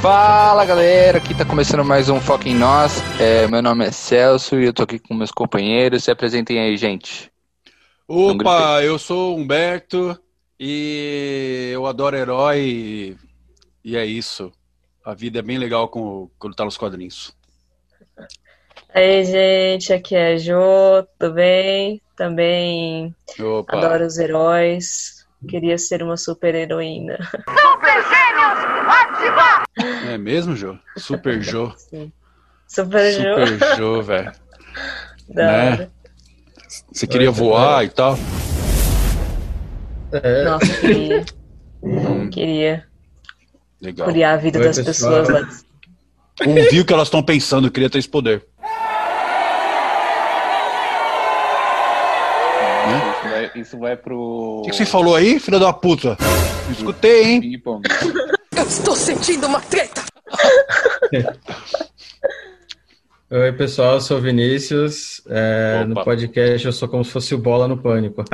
Fala galera, aqui tá começando mais um Foco em Nós. É, meu nome é Celso e eu tô aqui com meus companheiros. Se apresentem aí, gente. Opa, eu sou Humberto e eu adoro herói e, e é isso. A vida é bem legal com, quando tá nos quadrinhos. Aí, gente, aqui é a Jo, tudo bem? Também Opa. adoro os heróis. Queria ser uma super heroína. É mesmo, Jô? Super Jô. Super Jo. Super Jô, velho. Né? Você queria voar e tal? É, Nossa, queria. Hum, Queria legal. curiar a vida Oi, das pessoal. pessoas lá. Ouvi o que elas estão pensando, eu queria ter esse poder. Isso vai, pro. O que, que você falou aí, filha da puta? Não Escutei, hein? Eu estou sentindo uma treta! Oi, pessoal, eu sou o Vinícius. É, no podcast eu sou como se fosse o Bola no Pânico.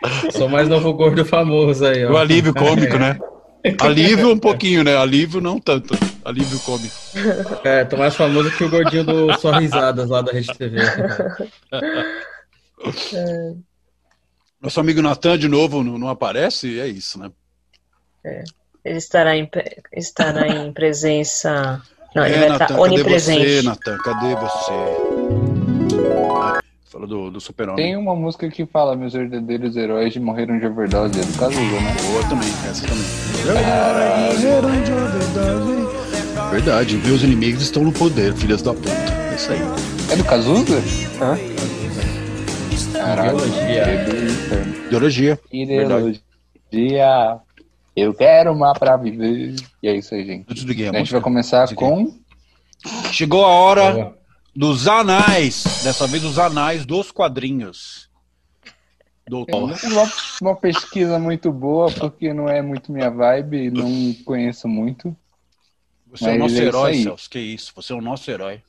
sou mais novo gordo famoso aí, ó. O alívio cômico, né? Alívio um pouquinho, né? Alívio não tanto. Alívio cômico. É, tô mais famoso que o gordinho do Só Risadas lá da Rede TV. Nosso amigo Natan, de novo, não, não aparece? É isso, né? Ele estará em, estará em presença. Não, ele é, vai Natan, estar cadê você, onipresente. Natan? Cadê você? Fala do, do super-homem. Tem uma música que fala: Meus verdadeiros heróis morreram de overdose. É do Cazuza, né? Boa também, essa também. Verdade, meus inimigos estão no poder, filhas da puta. É isso aí. É do Cazuza? Hã? Caralho. Ideologia. Ideologia. Ideologia. Eu quero uma pra viver. E é isso aí, gente. Eu desliguei a A gente vai começar com. Chegou a hora. Dos anais. Dessa vez os anais dos quadrinhos. Doutor. Uma, uma pesquisa muito boa, porque não é muito minha vibe, não conheço muito. Você é o nosso é herói, aí. Celso. Que isso? Você é o nosso herói.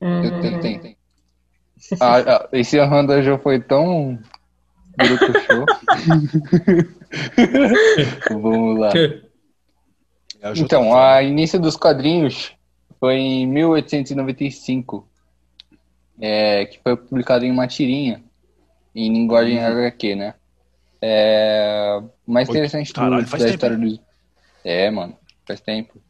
Eu tenho, tenho, tenho. Ah, ah, esse Honda já foi tão. Brucuchô. Vamos lá. Então, a início dos quadrinhos foi em 1895, é, que foi publicado em uma tirinha, em linguagem HQ, né? É, o mais Oi, interessante do- caralho, faz da tempo, história dos... É, mano, faz tempo.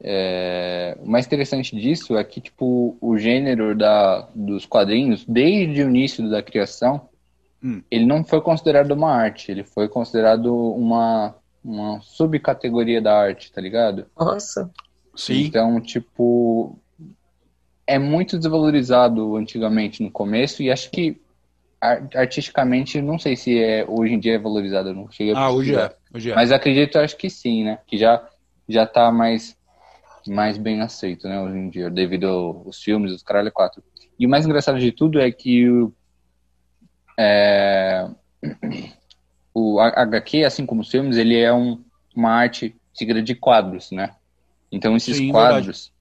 É, o mais interessante disso é que, tipo, o gênero da, dos quadrinhos, desde o início da criação, Hum. ele não foi considerado uma arte, ele foi considerado uma, uma subcategoria da arte, tá ligado? Nossa. Sim. Então, tipo, é muito desvalorizado antigamente no começo e acho que ar- artisticamente, não sei se é, hoje em dia é valorizado, não cheguei a Ah, hoje é. Hoje é. Mas acredito, acho que sim, né? Que já, já tá mais, mais bem aceito, né, hoje em dia, devido aos filmes, os caralho 4. E o mais engraçado de tudo é que o, é, o HQ, assim como os filmes, ele é um, uma arte seguida de quadros, né? Então esses Sim, quadros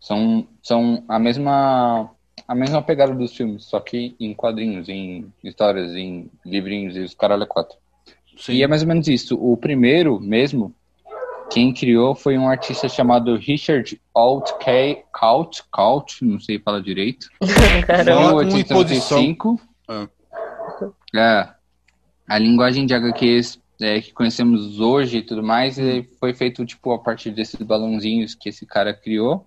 são, são a mesma a mesma pegada dos filmes, só que em quadrinhos, em histórias, em livrinhos e os caralho 4. Sim. E é mais ou menos isso. O primeiro mesmo, quem criou foi um artista chamado Richard Alt K. Kaut, Kaut, não sei falar direito. Caramba. Fala com 1895. Ah. É. A linguagem de HQs é, que conhecemos hoje e tudo mais Hum. é, foi feito tipo a partir desses balãozinhos que esse cara criou.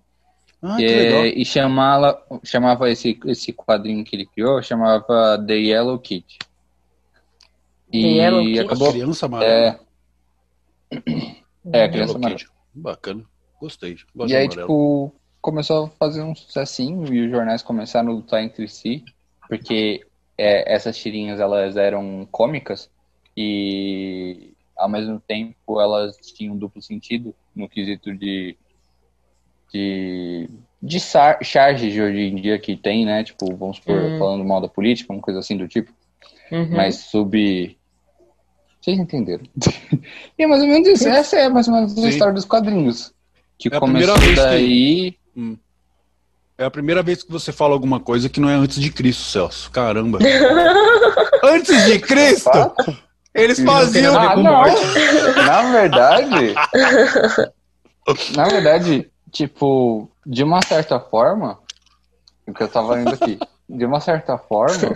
Ah, É, e chamava, chamava esse, esse quadrinho que ele criou, chamava The Yellow Kid. The Yellow Kid? acabou. Criança amarela. É, é, criança amarela. Bacana. Gostei. Gosto E aí, amarelo. tipo, começou a fazer um sucessinho e os jornais começaram a lutar entre si, porque é, essas tirinhas elas eram cômicas e ao mesmo tempo elas tinham duplo sentido no quesito de de, de sar- charge de hoje em dia que tem, né? Tipo, vamos supor, Hum. falando mal da política, uma coisa assim do tipo, Uhum. mas sub. Vocês entenderam? e é mais ou menos isso. Essa é mais ou menos a Sim. história dos quadrinhos. Que É a começou que- daí. É a primeira vez que você fala alguma coisa que não é antes de Cristo, Celso. Caramba. antes de Cristo? Eles faziam. Ah, não. Na verdade. na verdade, tipo, de uma certa forma. O que eu tava indo aqui. De uma certa forma,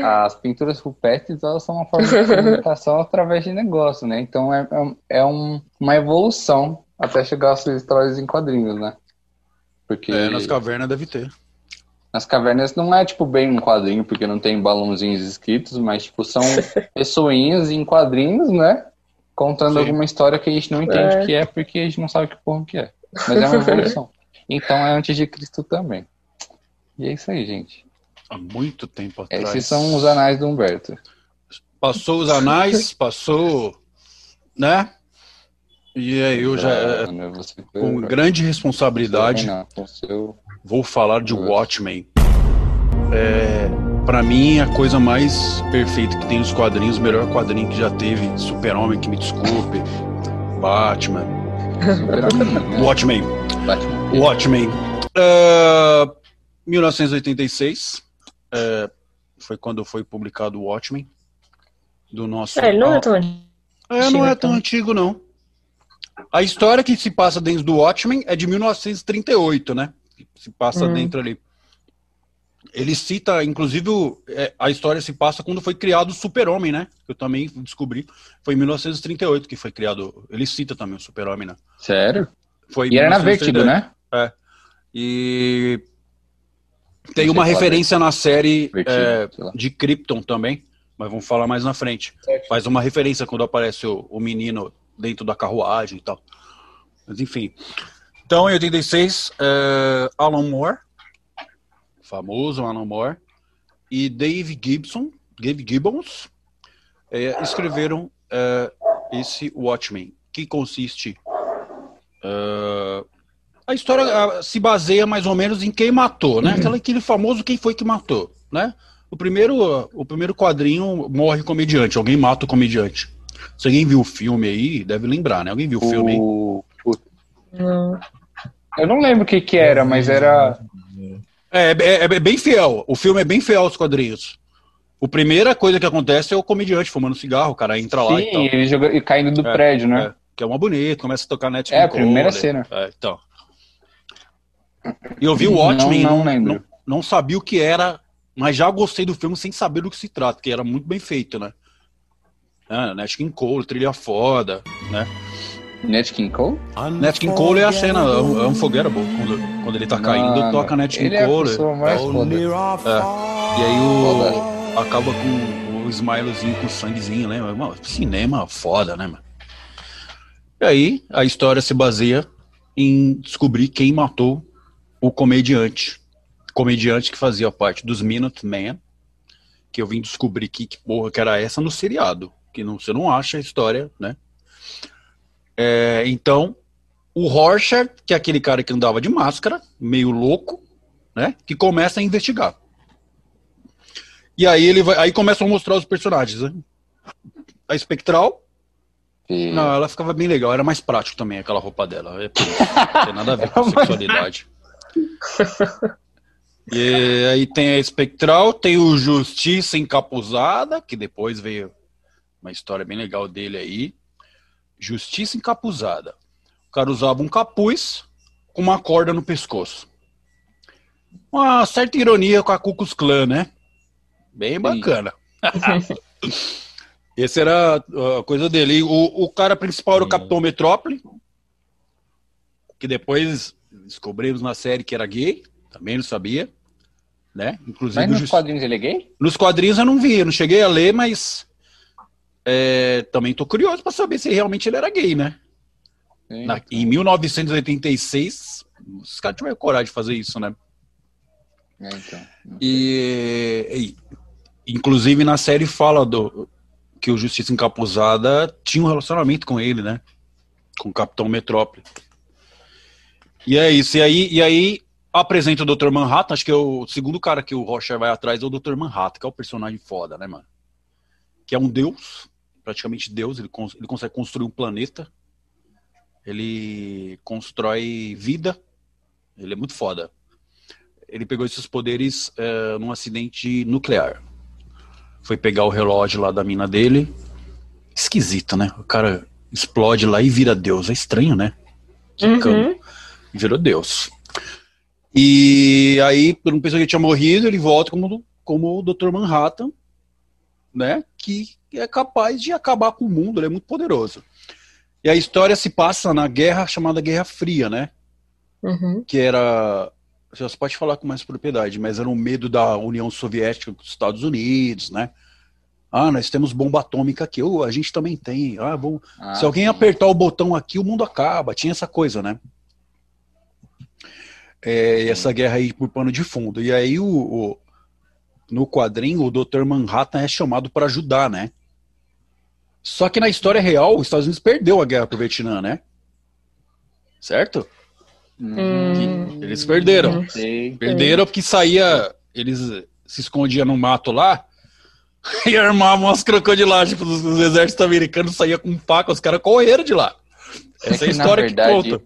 as pinturas rupestres elas são uma forma de comunicação através de negócio, né? Então é, é, é um, uma evolução até chegar às histórias em quadrinhos, né? Porque é, nas cavernas deve ter. Nas cavernas não é tipo bem um quadrinho, porque não tem balãozinhos escritos, mas tipo são pessoinhas em quadrinhos, né? Contando Sim. alguma história que a gente não entende o é. que é, porque a gente não sabe que porra que é. Mas é uma evolução. então é antes de Cristo também. E é isso aí, gente. Há muito tempo atrás. Esses são os anais do Humberto. Passou os anais, passou, né? E aí eu já, é, com grande responsabilidade, vou falar de Watchmen. É, para mim, a coisa mais perfeita que tem nos quadrinhos, o melhor quadrinho que já teve, Super-Homem, que me desculpe, Batman. Watchmen. Batman. Watchmen. Uh, 1986 uh, foi quando foi publicado o Watchmen. Do nosso. É, não é tão antigo. É, não é tão antigo, não. A história que se passa dentro do Watchmen é de 1938, né? Se passa hum. dentro ali. Ele cita, inclusive, é, a história se passa quando foi criado o Super-Homem, né? Eu também descobri. Foi em 1938 que foi criado. Ele cita também o Super-Homem, né? Sério? Foi e era na Vertigo, né? É. E tem uma referência na série Vertigo, é, de Krypton também, mas vamos falar mais na frente. Certo. Faz uma referência quando aparece o, o menino dentro da carruagem e tal. Mas enfim. Então, em 86, é, Alan Moore, famoso Alan Moore, e Dave Gibson, Dave Gibbons, é, escreveram é, esse Watchmen, que consiste. A história se baseia mais ou menos em quem matou, né? Aquela, aquele famoso quem foi que matou, né? O primeiro, o primeiro quadrinho morre o comediante, alguém mata o comediante. Se alguém viu o filme aí, deve lembrar, né? Alguém viu o, o... filme aí? Não. Eu não lembro o que que era, mas era... É, é, é, é, bem fiel. O filme é bem fiel aos quadrinhos. A primeira coisa que acontece é o comediante fumando cigarro, o cara entra lá Sim, e tal. ele joga, e caindo do é, prédio, né? É, que é uma bonita, começa a tocar net É, a primeira cena. É, então. E eu vi o Watchmen, não, não, não, não, sabia o que era, mas já gostei do filme sem saber do que se trata, que era muito bem feito, né? É, Nat King Cole, trilha foda, né? Nat King Cole? Nat King Cole é a cena, é um, é fogueira bom. Quando, quando ele tá caindo, toca Nat King ele Cole. É é, é. E aí o, acaba com o smilezinho com sanguezinho, né? Mano, cinema foda, né, mano? E aí a história se baseia em descobrir quem matou o comediante. Comediante que fazia parte dos Minutemen, que eu vim descobrir que, que porra que era essa no seriado. Que não, você não acha a história, né? É, então, o Rorschach, que é aquele cara que andava de máscara, meio louco, né? Que começa a investigar. E aí ele vai, aí começam a mostrar os personagens, né? A Espectral. E... Não, ela ficava bem legal, era mais prático também aquela roupa dela. É não tem nada a ver com sexualidade. e aí tem a Espectral, tem o Justiça Encapuzada, que depois veio uma história bem legal dele aí. Justiça Encapuzada. O cara usava um capuz com uma corda no pescoço. Uma certa ironia com a Ku Klux Klan, né? Bem bacana. Essa era a coisa dele. O, o cara principal era o Capitão Metrópole, que depois descobrimos na série que era gay, também não sabia, né? Inclusive mas nos just... quadrinhos ele é gay? Nos quadrinhos eu não vi, eu não cheguei a ler, mas é, também tô curioso para saber se realmente ele era gay, né? Sim, na, em 1986, os caras tiveram coragem de fazer isso, né? É, então, e, e, inclusive na série fala do que o Justiça Encapuzada tinha um relacionamento com ele, né? Com o Capitão Metrópole. E é isso. E aí, e aí apresenta o Dr. Manhattan, acho que é o segundo cara que o Rocher vai atrás é o Dr. Manhattan, que é o personagem foda, né, mano? Que é um deus, praticamente deus, ele, cons ele consegue construir um planeta, ele constrói vida, ele é muito foda. Ele pegou esses poderes é, num acidente nuclear. Foi pegar o relógio lá da mina dele, esquisito, né? O cara explode lá e vira Deus. É estranho, né? Uhum. Virou Deus. E aí, por um pessoa que tinha morrido, ele volta como, como o Dr. Manhattan, né? Que é capaz de acabar com o mundo, ele é muito poderoso. E a história se passa na guerra chamada Guerra Fria, né? Uhum. Que era. Você pode falar com mais propriedade, mas era um medo da União Soviética com os Estados Unidos, né? Ah, nós temos bomba atômica aqui. Oh, a gente também tem. Ah, bom. Ah, Se alguém sim. apertar o botão aqui, o mundo acaba. Tinha essa coisa, né? É, essa guerra aí por pano de fundo. E aí, o, o no quadrinho, o Dr. Manhattan é chamado para ajudar, né? Só que na história real, os Estados Unidos perdeu a guerra pro Vietnã, né? Certo? Hum. Eles perderam. Sei. Perderam porque saía. Eles se escondiam no mato lá e armavam as crocodilagens os, os exércitos americanos saía com faca, os caras correram de lá. Essa é, é a história verdade, que conta.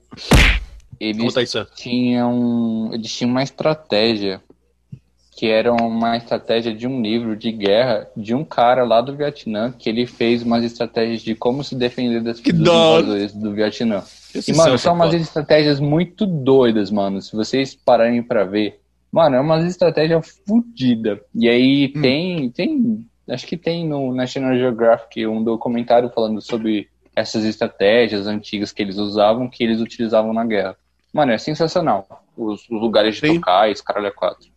Eles tinham, eles tinham uma estratégia que era uma estratégia de um livro de guerra de um cara lá do Vietnã, que ele fez umas estratégias de como se defender das que dos invasores do Vietnã. Esse e, mano, são umas estratégias muito doidas, mano. Se vocês pararem para ver, mano, é uma estratégia fodida. E aí hum. tem, tem, acho que tem no National Geographic um documentário falando sobre essas estratégias antigas que eles usavam, que eles utilizavam na guerra. Mano, é sensacional. Os, os lugares de Sim. locais, caralho, é quatro.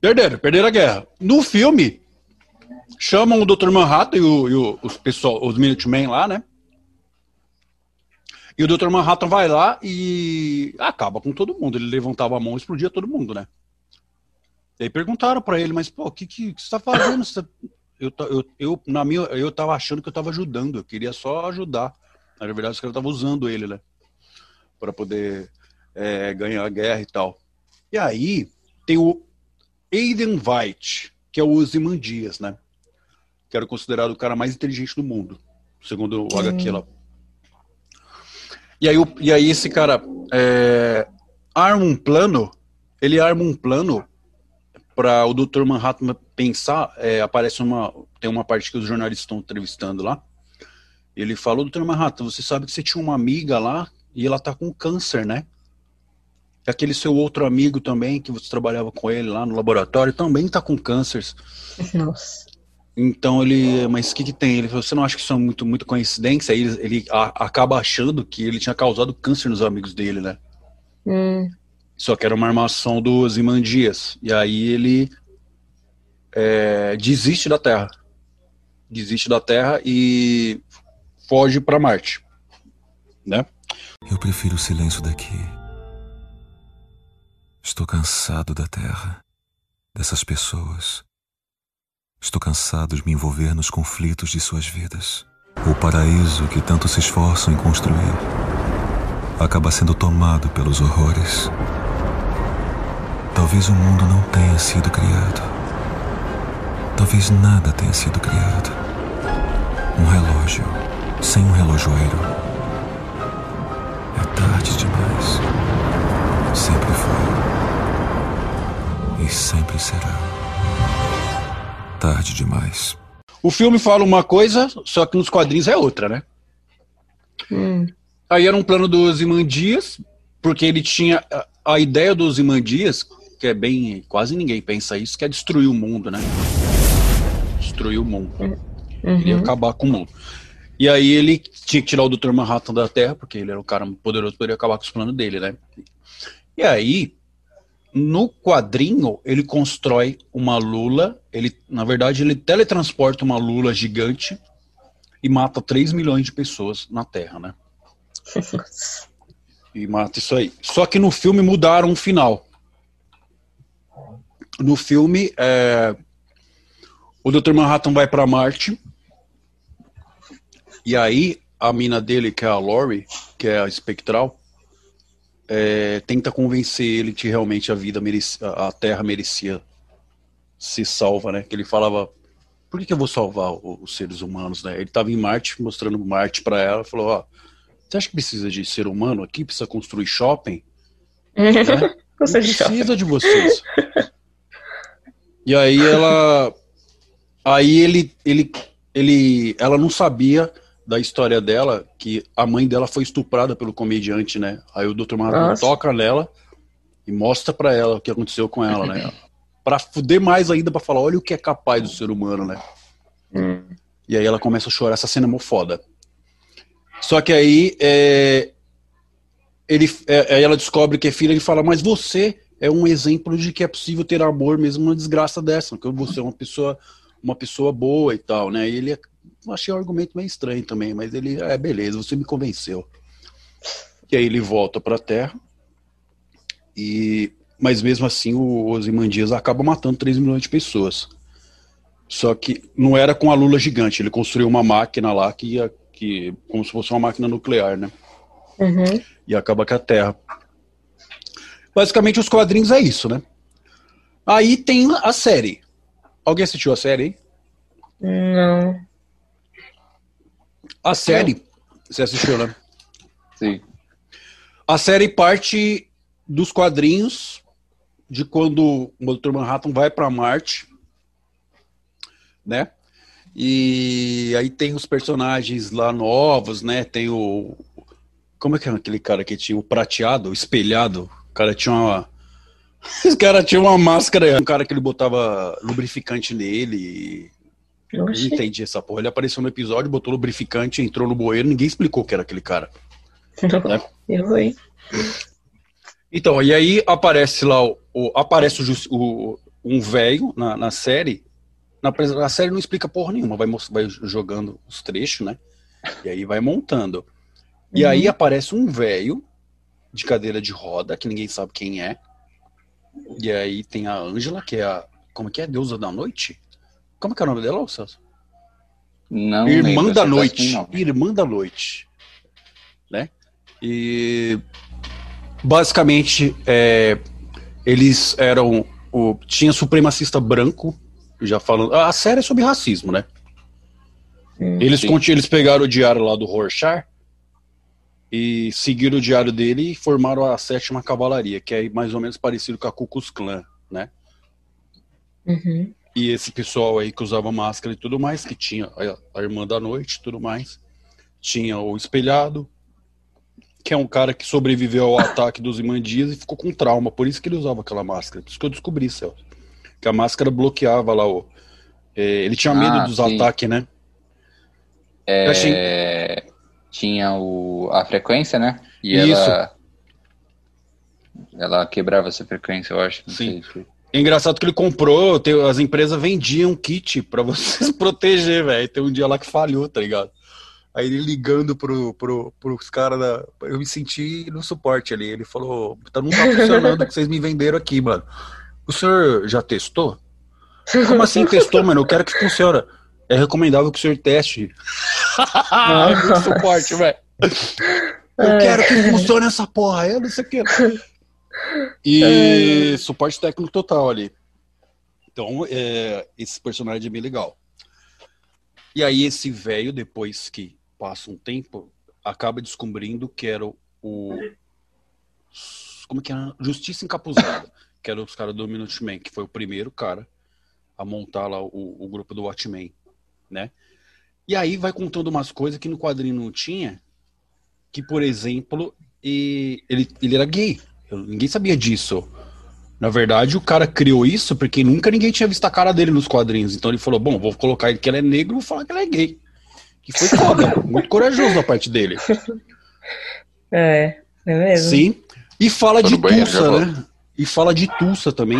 Perderam, perderam a guerra. No filme, chamam o Dr. Manhattan e, o, e o, os pessoal, os Minutemen lá, né? E o Dr. Manhattan vai lá e acaba com todo mundo. Ele levantava a mão e explodia todo mundo, né? E aí perguntaram para ele, mas pô, o que, que, que você tá fazendo? Você... Eu, eu, eu, na minha, eu tava achando que eu tava ajudando, eu queria só ajudar. Na verdade, os caras estavam usando ele, né? Para poder é, ganhar a guerra e tal. E aí, tem o Aiden White, que é o Ozymandias, né? Que era considerado o cara mais inteligente do mundo, segundo o HQ lá. E aí, e aí esse cara é, arma um plano, ele arma um plano para o Dr. Manhattan pensar, é, aparece uma, tem uma parte que os jornalistas estão entrevistando lá, ele falou, Dr. Manhattan, você sabe que você tinha uma amiga lá e ela tá com câncer, né? Aquele seu outro amigo também, que você trabalhava com ele lá no laboratório, também tá com câncer. Nossa. Então ele, mas o que que tem? Ele falou, você não acha que isso é muito, muito coincidência? Aí ele, ele a, acaba achando que ele tinha causado câncer nos amigos dele, né? Hum. Só que era uma armação dos Imandias. E aí ele é, desiste da Terra. Desiste da Terra e foge para Marte. Né? Eu prefiro o silêncio daqui. Estou cansado da terra, dessas pessoas. Estou cansado de me envolver nos conflitos de suas vidas. O paraíso que tanto se esforçam em construir acaba sendo tomado pelos horrores. Talvez o mundo não tenha sido criado. Talvez nada tenha sido criado. Um relógio sem um relojoeiro. É tarde demais. Sempre foi e sempre será. Tarde demais. O filme fala uma coisa, só que nos quadrinhos é outra, né? Hum. Aí era um plano dos Imandias, porque ele tinha a, a ideia dos Imandias, que é bem. Quase ninguém pensa isso, que é destruir o mundo, né? Destruir o mundo. Uhum. Ele ia acabar com o mundo. E aí ele tinha que tirar o Dr. Manhattan da Terra, porque ele era um cara poderoso, poderia acabar com os planos dele, né? E aí no quadrinho, ele constrói uma lula, ele, na verdade, ele teletransporta uma lula gigante e mata 3 milhões de pessoas na Terra, né? e mata isso aí. Só que no filme mudaram o final. No filme, é, o Dr. Manhattan vai para Marte e aí a mina dele, que é a Lori, que é a espectral, é, tenta convencer ele que realmente a vida merecia, a Terra merecia ser salva, né? Que ele falava, por que, que eu vou salvar os seres humanos, né? Ele estava em Marte, mostrando Marte para ela, falou, ó, você acha que precisa de ser humano aqui? Precisa construir shopping? né? Não precisa de vocês. E aí ela, aí ele, ele ele, ela não sabia da história dela que a mãe dela foi estuprada pelo comediante, né? Aí o Dr. Manhattan toca nela e mostra para ela o que aconteceu com ela, né? Pra fuder mais ainda, para falar, olha o que é capaz do ser humano, né? Hum. E aí ela começa a chorar, essa cena é foda. Só que aí é, ele, é, aí ela descobre que é filha e fala, mas você é um exemplo de que é possível ter amor mesmo numa desgraça dessa, que você é uma pessoa, uma pessoa boa e tal, né? E ele, achei o argumento meio estranho também, mas ele, é beleza, você me convenceu. E aí ele volta para a Terra e mas mesmo assim o Ozymandias acaba matando 3 milhões de pessoas. Só que não era com a lula gigante, ele construiu uma máquina lá que ia, que como se fosse uma máquina nuclear, né? Uhum. E acaba com a Terra. Basicamente os quadrinhos é isso, né? Aí tem a série. Alguém assistiu a série? Não. A série, você assistiu, né? Sim. A série parte dos quadrinhos de quando o Dr. Manhattan vai para Marte, né? E aí tem os personagens lá novos, né? Tem o como é que é aquele cara que tinha o prateado, o espelhado? O cara tinha uma esse cara tinha uma máscara, um cara que ele botava lubrificante nele. Eu não entendi essa porra. Ele apareceu no episódio, botou lubrificante, entrou no bueiro, ninguém explicou que era aquele cara. Né? Eu, hein? Então, e aí aparece lá o, o aparece o, o um velho na, na série. Na, na série não explica porra nenhuma, vai, vai jogando os trechos, né? E aí vai montando. E uhum. aí aparece um velho de cadeira de roda, que ninguém sabe quem é. E aí tem a Ângela, que é a. Como que é? Deusa da Noite? Como que é o nome dela, Celso? Não. Irmã da Noite. Assim, Irmã da Noite. Né? E basicamente é, eles eram o tinha supremacista branco já falando a série é sobre racismo né hum, eles eles pegaram o diário lá do Rorschach e seguiram o diário dele e formaram a sétima cavalaria que é mais ou menos parecido com a Ku Klux Klan né uhum. E esse pessoal aí que usava máscara e tudo mais que tinha a, a irmã da noite e tudo mais tinha o espelhado que é um cara que sobreviveu ao ataque dos imandias e ficou com trauma. Por isso que ele usava aquela máscara. Por isso que eu descobri, Celso. Que a máscara bloqueava lá o. É, ele tinha medo ah, dos ataques, né? É, achei... Tinha o, a frequência, né? E isso. Ela, ela quebrava essa frequência, eu acho. Sim. É engraçado que ele comprou, as empresas vendiam kit para você se proteger, velho. Tem um dia lá que falhou, tá ligado? Aí ele ligando pro, pro, pros caras da. Eu me senti no suporte ali. Ele falou: tá, não tá funcionando o que vocês me venderam aqui, mano. O senhor já testou? Como assim testou, mano? Eu quero que funcione. É recomendável que o senhor teste. no suporte, velho. Eu é. quero que funcione essa porra. Eu não sei o que. E é. suporte técnico total ali. Então, é, esse personagem é bem legal. E aí, esse velho, depois que passa um tempo, acaba descobrindo que era o. Como que era? Justiça Encapuzada, que era os caras do Minuteman, que foi o primeiro cara a montar lá o, o grupo do Watchmen, né? E aí vai contando umas coisas que no quadrinho não tinha, que, por exemplo, ele, ele era gay. Ninguém sabia disso. Na verdade, o cara criou isso porque nunca ninguém tinha visto a cara dele nos quadrinhos. Então ele falou: bom, vou colocar ele que ele é negro e vou falar que ele é gay. Que foi foda, muito corajoso da parte dele. É, é mesmo. Sim. E fala de Tulsa, né? E fala de Tulsa também,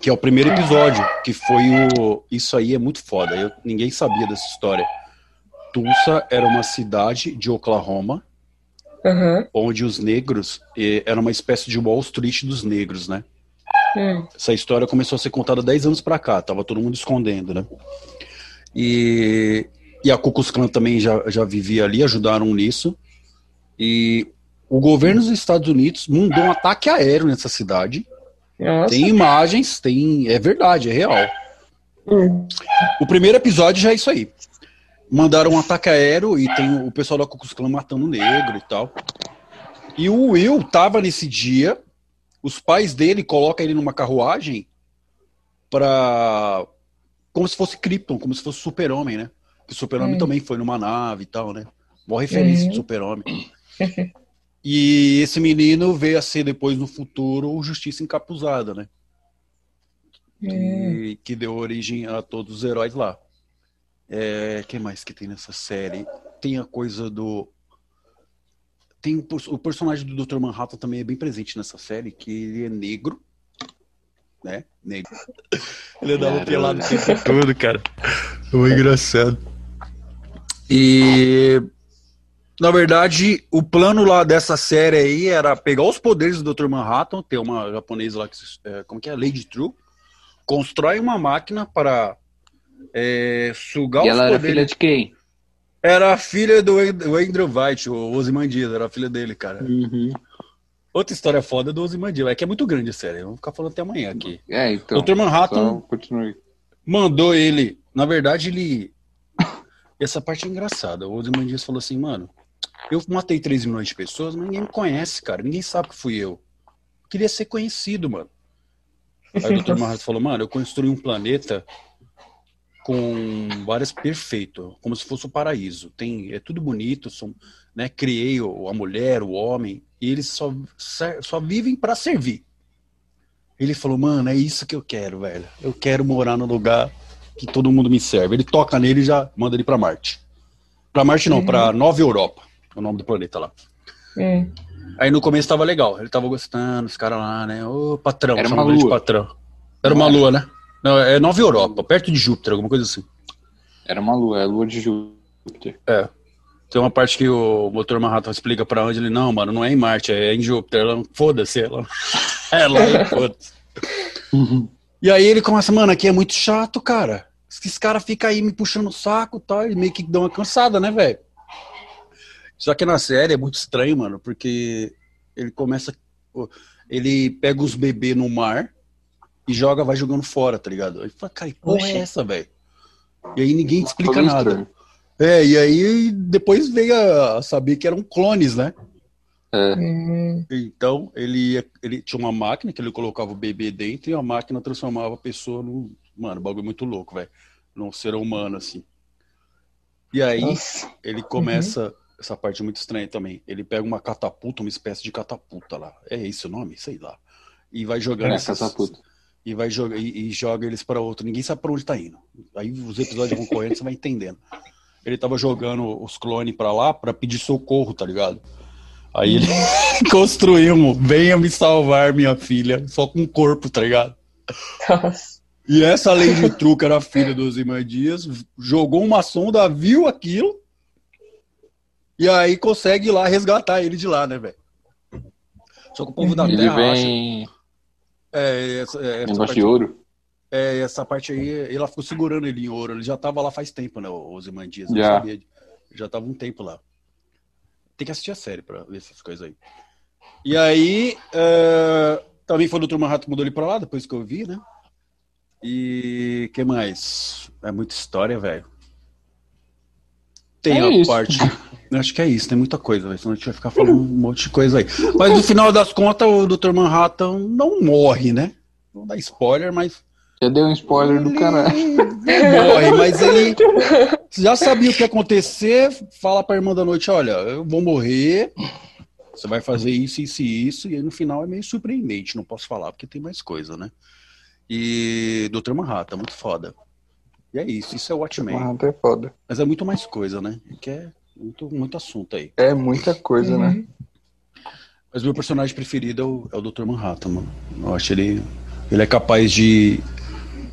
que é o primeiro episódio, que foi o. Isso aí é muito foda. Eu, ninguém sabia dessa história. Tulsa era uma cidade de Oklahoma, uhum. onde os negros eh, era uma espécie de Wall Street dos negros, né? Hum. Essa história começou a ser contada 10 anos para cá, tava todo mundo escondendo, né? E e a Ku Klux Klan também já, já vivia ali, ajudaram nisso. E o governo dos Estados Unidos mandou um ataque aéreo nessa cidade. Nossa. Tem imagens, tem. É verdade, é real. Hum. O primeiro episódio já é isso aí. Mandaram um ataque aéreo e tem o pessoal da Klux Klan matando o negro e tal. E o Will tava nesse dia. Os pais dele colocam ele numa carruagem para como se fosse Krypton, como se fosse Super-Homem, né? Que o Super-Homem hum. também foi numa nave e tal, né? Boa referência hum. de Super-Homem. e esse menino veio a ser depois no futuro o Justiça Encapuzada, né? Hum. Que, deu origem a todos os heróis lá. É, que mais que tem nessa série? Tem a coisa do tem o, o personagem do Dr. Manhattan também é bem presente nessa série, que ele é negro, né? Negro. Ele andava pelado o tempo todo, cara. Foi engraçado. E na verdade, o plano lá dessa série aí era pegar os poderes do Dr. Manhattan, tem uma japonesa lá que é, como que é, Lady True, constrói uma máquina para é, sugar e os ela poderes. Era filha de quem? Era a filha do Andrew White, o Ozymandias, era a filha dele, cara. Uhum. Outra história foda do Ozymandias, é que é muito grande a série, vamos ficar falando até amanhã aqui. É, então. Dr. Manhattan mandou ele, na verdade ele... Essa parte é engraçada, o Ozymandias falou assim, mano, eu matei 3 milhões de pessoas, mas ninguém me conhece, cara, ninguém sabe que fui eu. eu queria ser conhecido, mano. Aí o Dr. Manhattan falou, mano, eu construí um planeta com várias perfeito, como se fosse o um paraíso. Tem é tudo bonito, são, né, criei a mulher, o homem, e eles só só vivem para servir. Ele falou: "Mano, é isso que eu quero, velho. Eu quero morar no lugar que todo mundo me serve". Ele toca nele e já manda ele para Marte. Para Marte não, uhum. para Nova Europa, é o nome do planeta lá. Uhum. Aí no começo tava legal, ele tava gostando, os caras lá, né? Ô, patrão, Era uma lua. de patrão. Era uma lua, né? Não, é Nova Europa, perto de Júpiter, alguma coisa assim. Era uma lua, é a lua de Júpiter. É. Tem uma parte que o motor Manhattan explica pra onde ele, não, mano, não é em Marte, é em Júpiter. Ela, foda-se, ela. ela, foda-se. Uhum. E aí ele começa, mano, aqui é muito chato, cara. Esses caras ficam aí me puxando o saco e tal, e meio que dão uma cansada, né, velho? Só que na série é muito estranho, mano, porque ele começa. Ele pega os bebês no mar e joga, vai jogando fora, tá ligado? Aí fala, cara, que porra é essa, velho? E aí ninguém te explica nada. É, e aí depois veio a saber que eram clones, né? É. Então, ele, ele tinha uma máquina que ele colocava o bebê dentro e a máquina transformava a pessoa num. Mano, bagulho muito louco, velho. Num ser humano, assim. E aí, Nossa. ele começa. Uhum. Essa parte muito estranha também. Ele pega uma catapulta, uma espécie de catapulta lá. É esse o nome? Sei lá. E vai jogando é, essas, catapulta e vai jogar e, e joga eles para outro. Ninguém sabe para onde tá indo. Aí os episódios vão correndo, você vai entendendo. Ele tava jogando os clones para lá para pedir socorro, tá ligado? Aí ele construímos, venha me salvar, minha filha, só com o corpo, tá ligado? Nossa. E essa Lady Truca era a filha do Zimar Dias, jogou uma sonda, viu aquilo, e aí consegue ir lá resgatar ele de lá, né, velho? Só que o povo da ele Terra vem... acha é, essa, é, essa parte, de ouro. É, essa parte aí, ela ficou segurando ele em ouro. Ele já tava lá faz tempo, né, o Zimandias. Já. Sabia, já tava um tempo lá. Tem que assistir a série pra ver essas coisas aí. E aí, uh, também foi o Dr. Manhattan mudou ele pra lá, depois que eu vi, né? E que mais? É muita história, velho. Tem é a isso. parte. Acho que é isso, tem muita coisa, véio, senão a gente vai ficar falando um monte de coisa aí. Mas no final das contas, o Dr. Manhattan não morre, né? Não dá spoiler, mas. Já deu um spoiler ele... do caralho. morre, mas ele já sabia o que ia acontecer, fala pra irmã da noite, olha, eu vou morrer, você vai fazer isso, isso e isso, e aí no final é meio surpreendente, não posso falar porque tem mais coisa, né? E Dr. Manhattan, muito foda. E é isso, isso é Watchmen. Manhattan é foda. Mas é muito mais coisa, né? Que é muito, muito assunto aí. É muita coisa, né? uhum. né? Mas meu personagem preferido é o, é o Dr. Manhattan, mano. Eu acho ele. Ele é capaz de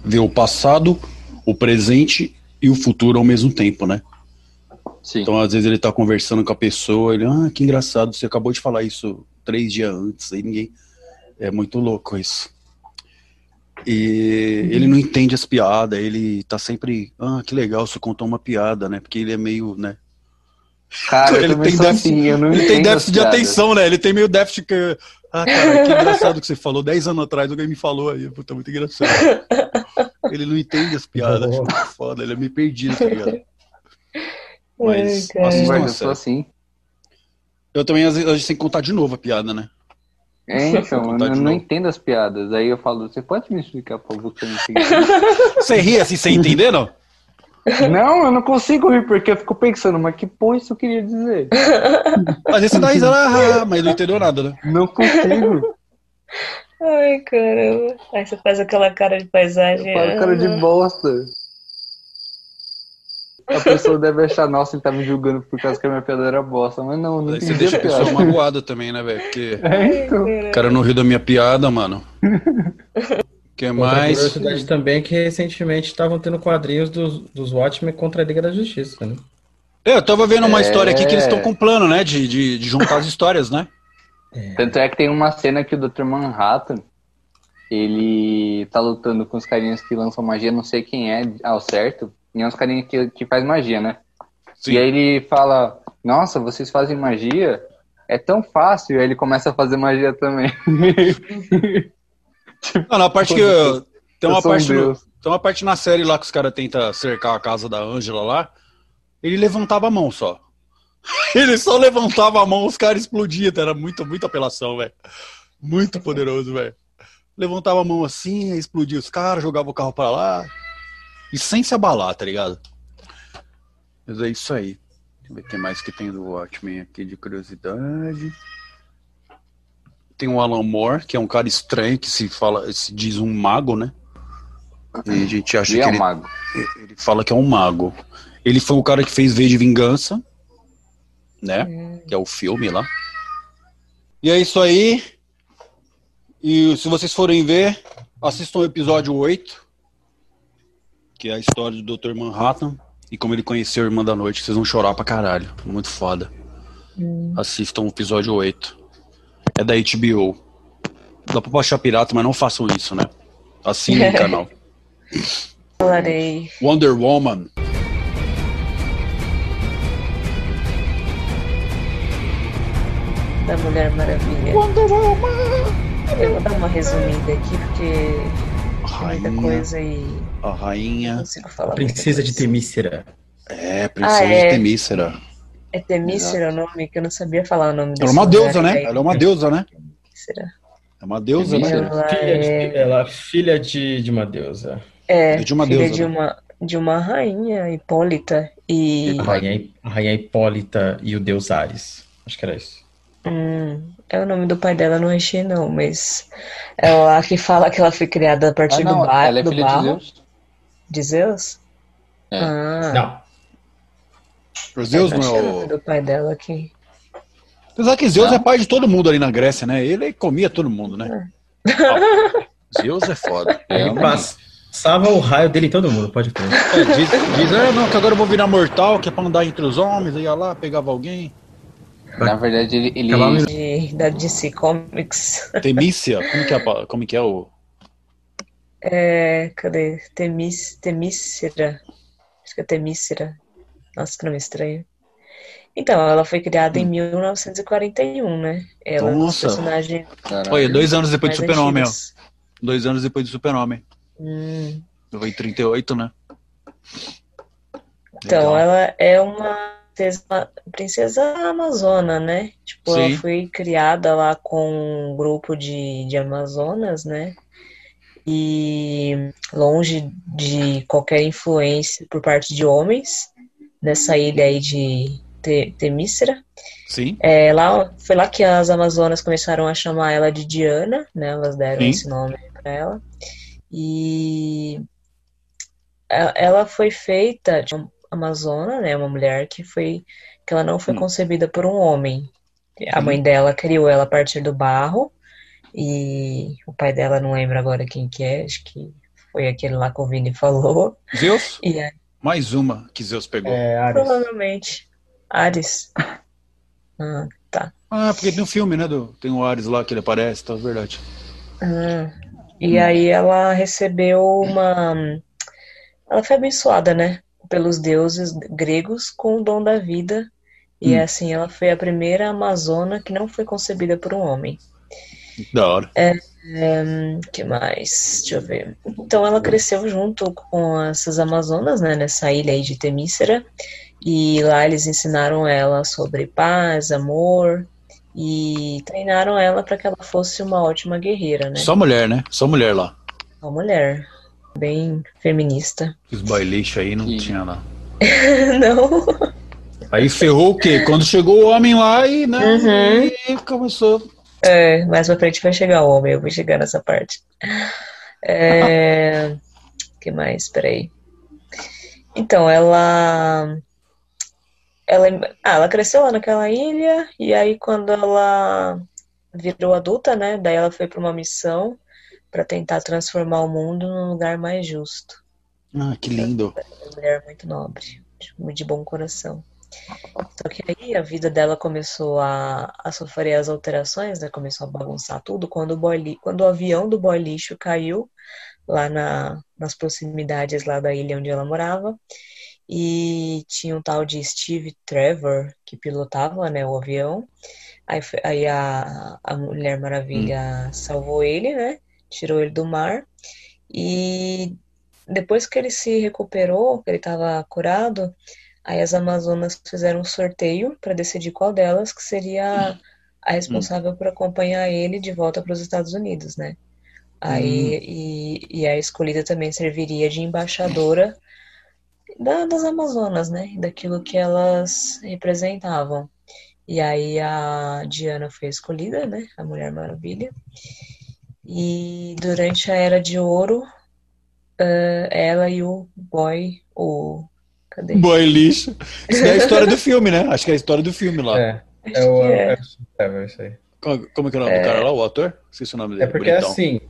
ver o passado, o presente e o futuro ao mesmo tempo, né? Sim. Então, às vezes, ele tá conversando com a pessoa, ele, ah, que engraçado, você acabou de falar isso três dias antes, aí ninguém. É muito louco isso. E uhum. ele não entende as piadas, ele tá sempre, ah, que legal, você contou uma piada, né? Porque ele é meio, né? Cara, ele tem déficit, assim, ele tem déficit de atenção, né? Ele tem meio déficit que. Ah, cara, que engraçado que você falou. Dez anos atrás alguém me falou aí. Puta, muito engraçado. Ele não entende as piadas, acho muito foda. Ele é meio perdido, tá ligado? Mas Ai, assistam a série. assim. Eu também, às vezes, a gente tem que contar de novo a piada, né? É, então, eu não, entendo as piadas. Aí eu falo, você pode me explicar, por favor, Você ri assim sem entender, não? Não, eu não consigo rir, porque eu fico pensando, mas que porra isso eu queria dizer? Às vezes você dá risada, ah, mas não entendeu nada, né? Não consigo. Ai, caramba. Aí você faz aquela cara de paisagem. Faz cara de bosta. A pessoa deve achar, nossa, ele tá me julgando por causa que a minha piada era bosta. Mas não, não Aí você deixa a pessoa magoada também, né, velho? Porque é, então. o cara não riu da minha piada, mano. que mais? Outra curiosidade também é que recentemente estavam tendo quadrinhos dos, dos Watchmen contra a Liga da Justiça, né? É, eu tava vendo uma é... história aqui que eles estão com plano, né? De, de, de juntar as histórias, né? É. Tanto é que tem uma cena que o Dr. Manhattan ele tá lutando com os carinhas que lançam magia, não sei quem é ao certo, e é uns carinhas que, que faz magia, né? Sim. E aí ele fala, nossa, vocês fazem magia? É tão fácil, e aí ele começa a fazer magia também. tipo, não, na parte que eu, tem uma parte um no, tem uma parte na série lá que os caras tentam cercar a casa da Ângela lá, ele levantava a mão só. Ele só levantava a mão, os caras explodiam. Era muito, muita apelação, velho. Muito poderoso, velho. Levantava a mão assim, explodia os caras, jogava o carro para lá. E sem se abalar, tá ligado? Mas é isso aí. Deixa eu ver o que mais que tem do Watchmen aqui de curiosidade. Tem o Alan Moore, que é um cara estranho, que se fala, se diz um mago, né? E a gente acha ele que é um ele, mago. ele fala que é um mago. Ele foi o cara que fez V de Vingança, né? Hum. Que é o filme lá. E é isso aí. E se vocês forem ver, assistam o episódio 8, que é a história do Dr. Manhattan e como ele conheceu a Irmã da Noite. Vocês vão chorar pra caralho. Muito foda. Hum. Assistam o episódio 8. É da HBO. Dá pra baixar pirata, mas não façam isso, né? Assinem o canal. Falarei. Wonder Woman. da Mulher Maravilha. Wonder Woman! Eu vou dar uma resumida aqui, porque rainha, tem muita coisa e. A rainha. Não consigo falar. Princesa de Temícera. É, Princesa ah, é. de Temícera. É Temícera o nome, que eu não sabia falar o nome Ela é uma deusa, né? Ela é uma deusa, né? Temícera. É uma deusa, né? Ela, filha, é... de, ela filha de, de uma deusa. É, de uma filha deusa, de, né? uma, de uma rainha, Hipólita. E... A rainha, a rainha Hipólita e o deus Ares. Acho que era isso. Hum, é o nome do pai dela, não achei não, mas ela que fala que ela foi criada a partir ah, não, do, bar, ela é do filha barro. De Zeus? De Zeus? É. Ah. Não. Zeus não é o nome do pai dela aqui. Apesar que Zeus não. é pai de todo mundo ali na Grécia, né? Ele comia todo mundo, né? É. Zeus é foda. Ele passava o raio dele em todo mundo, pode crer. É, diz, diz, ah, não, que agora eu vou virar mortal, que é pra andar entre os homens, ia lá, pegava alguém. Na verdade, ele. ele... De, da DC Comics. Temícia? Como que é, como que é o. É. Cadê? Temis, Temícera. Acho que é Temícera. Nossa, que nome estranho. Então, ela foi criada hum. em 1941, né? Ela Nossa. é um personagem. Olha, dois anos depois de Super-Homem, ó. Dois anos depois de Super-Homem. Hum. Foi em 38, né? Então, Legal. ela é uma princesa, princesa amazona, né? Tipo, Sim. ela foi criada lá com um grupo de, de amazonas, né? E longe de qualquer influência por parte de homens, nessa ilha aí de Temícera. Sim. É, lá, foi lá que as amazonas começaram a chamar ela de Diana, né? Elas deram Sim. esse nome para ela. E ela foi feita amazona, né, uma mulher que foi que ela não foi hum. concebida por um homem. A mãe dela criou ela a partir do barro e o pai dela não lembro agora quem que é, acho que foi aquele lá que o Vini falou. Zeus? E aí, Mais uma que Zeus pegou. É, Ares. Provavelmente. Ares. Ah, tá. Ah, porque tem um filme, né? Do, tem o Ares lá que ele aparece, tá verdade. Ah, e hum. aí ela recebeu uma. Ela foi abençoada, né? pelos deuses gregos com o dom da vida. E hum. assim, ela foi a primeira amazona que não foi concebida por um homem. Da hora. É, é, que mais? Deixa eu ver. Então ela cresceu junto com essas amazonas, né, nessa ilha aí de Temícera. E lá eles ensinaram ela sobre paz, amor E treinaram ela para que ela fosse uma ótima guerreira, né? Só mulher, né? Só mulher lá. Só mulher. Bem feminista. Os bailixos aí não Sim. tinha lá. não. Aí ferrou o quê? Quando chegou o homem lá e, né, uhum. e começou. É, mais pra frente vai chegar o homem, eu vou chegar nessa parte. É. que mais? Peraí. Então, ela. Ela, ah, ela cresceu lá naquela ilha, e aí quando ela virou adulta, né? Daí ela foi para uma missão para tentar transformar o mundo num lugar mais justo. Ah, que lindo. Uma mulher muito nobre, de bom coração. Só que aí a vida dela começou a, a sofrer as alterações, né? Começou a bagunçar tudo quando o, boy, quando o avião do boy lixo caiu lá na, nas proximidades lá da ilha onde ela morava. E tinha um tal de Steve Trevor que pilotava né, o avião. Aí, aí a, a Mulher Maravilha hum. salvou ele, né? Tirou ele do mar. E depois que ele se recuperou, que ele estava curado, Aí as Amazonas fizeram um sorteio para decidir qual delas que seria a responsável por acompanhar ele de volta para os Estados Unidos, né? Aí, hum. e, e, a escolhida também serviria de embaixadora da, das Amazonas, né? Daquilo que elas representavam. E aí a Diana foi escolhida, né? A Mulher Maravilha. E durante a Era de Ouro, ela e o Boy, o Cadê? Boy lixo. Isso é a história do filme, né? Acho que é a história do filme lá. É, é o é. É, isso aí. Como, como é que é o nome é... do cara lá, o ator? Esqueci o nome dele. É porque bonitão. assim,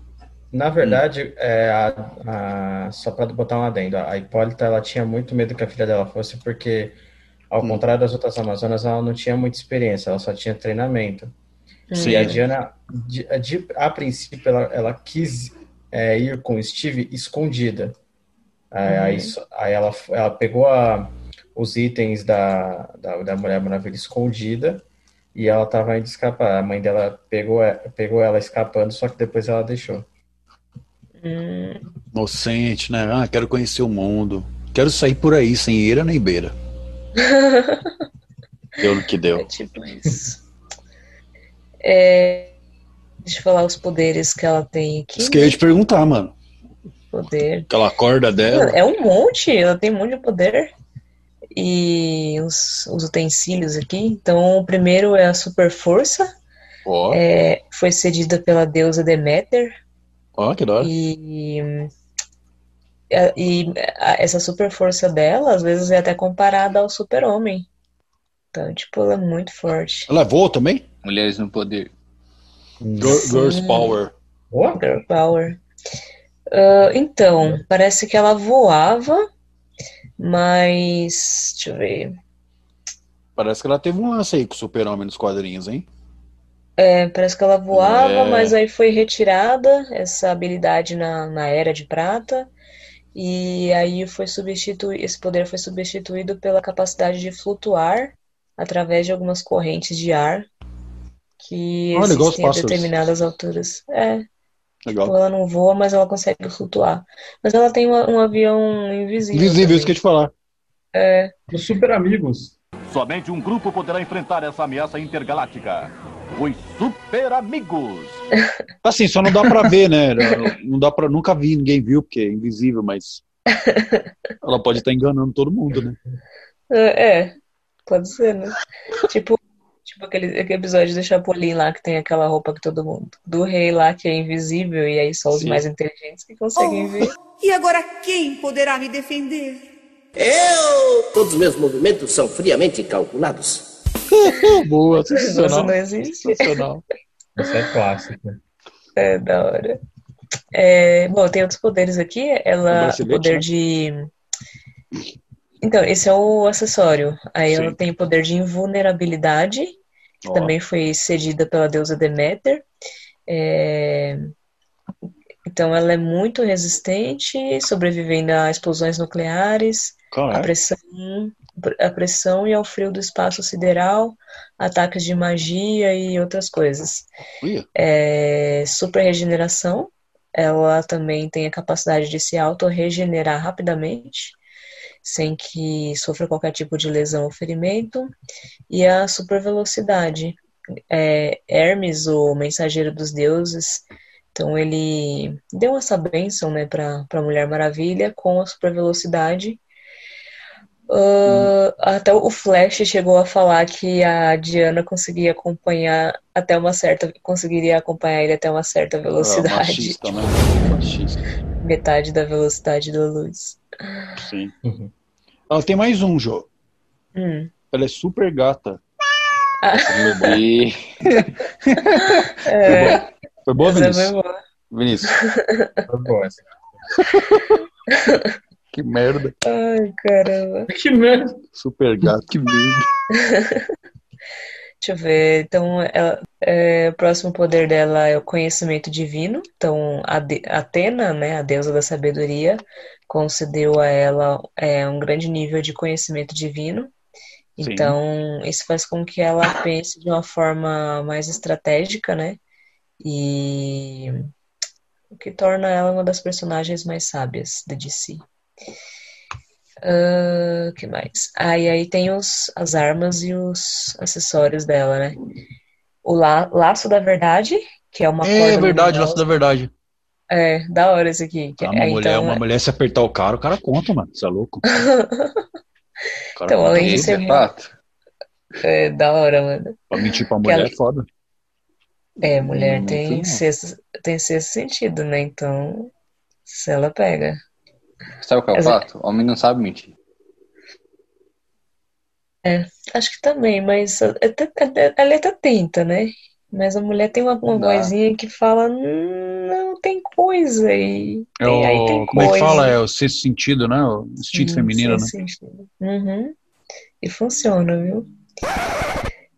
na verdade, hum. é, a, a, só para botar um adendo, a Hipólita ela tinha muito medo que a filha dela fosse, porque, ao hum. contrário das outras Amazonas, ela não tinha muita experiência, ela só tinha treinamento. Sim. E a Diana, de, de, a princípio, ela, ela quis é, ir com o Steve escondida. Aí, aí, uhum. aí ela, ela pegou a, os itens da, da, da Mulher Maravilha escondida e ela tava indo escapar. A mãe dela pegou, pegou ela escapando, só que depois ela deixou. Hum. Inocente, né? Ah, quero conhecer o mundo. Quero sair por aí sem ira nem beira. deu no que deu. É tipo isso. É... Deixa eu falar os poderes que ela tem aqui. Isso que eu ia te perguntar, mano poder. Aquela corda dela. É um monte, ela tem um monte de poder. E os, os utensílios aqui. Então, o primeiro é a super força. Oh. É, foi cedida pela deusa Deméter. Ó, oh, que da E, e essa super força dela, às vezes, é até comparada ao super-homem. Então, tipo, ela é muito forte. Ela voa também? Mulheres no poder. Girls Power. Girl Power. Uh, então, parece que ela voava, mas. Deixa eu ver. Parece que ela teve um lance aí com o Super-Homem nos quadrinhos, hein? É, parece que ela voava, é... mas aí foi retirada essa habilidade na, na Era de Prata. E aí foi substituído, esse poder foi substituído pela capacidade de flutuar através de algumas correntes de ar que Olha, existem a determinadas alturas. É, Legal. Tipo, ela não voa, mas ela consegue flutuar. Mas ela tem uma, um avião invisível. Invisível, isso que eu ia te falar. É. Os super amigos. Somente um grupo poderá enfrentar essa ameaça intergaláctica. Os Super Amigos. Assim, só não dá pra ver, né? Não dá para nunca vi, ninguém viu, porque é invisível, mas ela pode estar enganando todo mundo, né? É, é pode ser, né? Tipo, Tipo aquele, aquele episódio do Chapolin lá que tem aquela roupa que todo mundo. Do rei lá que é invisível e aí só os Sim. mais inteligentes que conseguem oh, ver. E agora quem poderá me defender? Eu! Todos os meus movimentos são friamente calculados. Boa, sensacional. Isso não existe. Sensacional. Isso é clássico. É da hora. É, bom, tem outros poderes aqui. Ela, o poder né? de. Então, esse é o acessório. Aí Sim. ela tem o poder de invulnerabilidade, que oh. também foi cedida pela deusa Deméter. É... Então ela é muito resistente, sobrevivendo a explosões nucleares, a pressão, a pressão e ao frio do espaço sideral, ataques de magia e outras coisas. É, super regeneração, ela também tem a capacidade de se auto-regenerar rapidamente, sem que sofra qualquer tipo de lesão ou ferimento. E a super velocidade, é, Hermes, o mensageiro dos deuses, então ele deu essa bênção né, para a Mulher Maravilha com a super velocidade. Uh, até o Flash chegou a falar que a Diana conseguia acompanhar até uma certa conseguiria acompanhar ele até uma certa velocidade. É, machista, né? Machista. Metade da velocidade da luz. Sim. Uhum. Ela tem mais um, Jô. Hum. Ela é super gata. Ah. E... é. Foi boa, Vinícius? Foi boa. Vinícius. Foi boa essa. Que merda. Ai, caramba. Que merda. Super gato. Que merda. Deixa eu ver. Então, ela, é, o próximo poder dela é o conhecimento divino. Então, a de, Atena, né, a deusa da sabedoria, concedeu a ela é, um grande nível de conhecimento divino. Então, Sim. isso faz com que ela pense de uma forma mais estratégica, né? E o que torna ela uma das personagens mais sábias da DC. Uh, que mais? Ah, e aí tem os, as armas e os acessórios dela, né? O la, laço da verdade, que é uma É verdade, laço da verdade. É, da hora esse aqui. Ah, uma, é, mulher, então, uma é... mulher se apertar o cara, o cara conta, mano. Você é louco? então, além de ser. É, é da hora, mano. Pra mentir pra mulher ela... é foda. É, mulher hum, tem, sexto, tem sexto sentido, né? Então, se ela pega. Sabe qual é o fato? O homem não sabe mentir. É, acho que também, mas ela até tenta, né? Mas a mulher tem uma, uma vozinha que fala, não, tem coisa e é o, aí tem Como coisa. é que fala? É o sexto sentido, né? O instinto hum, feminino, né? Sentido. Uhum. E funciona, viu?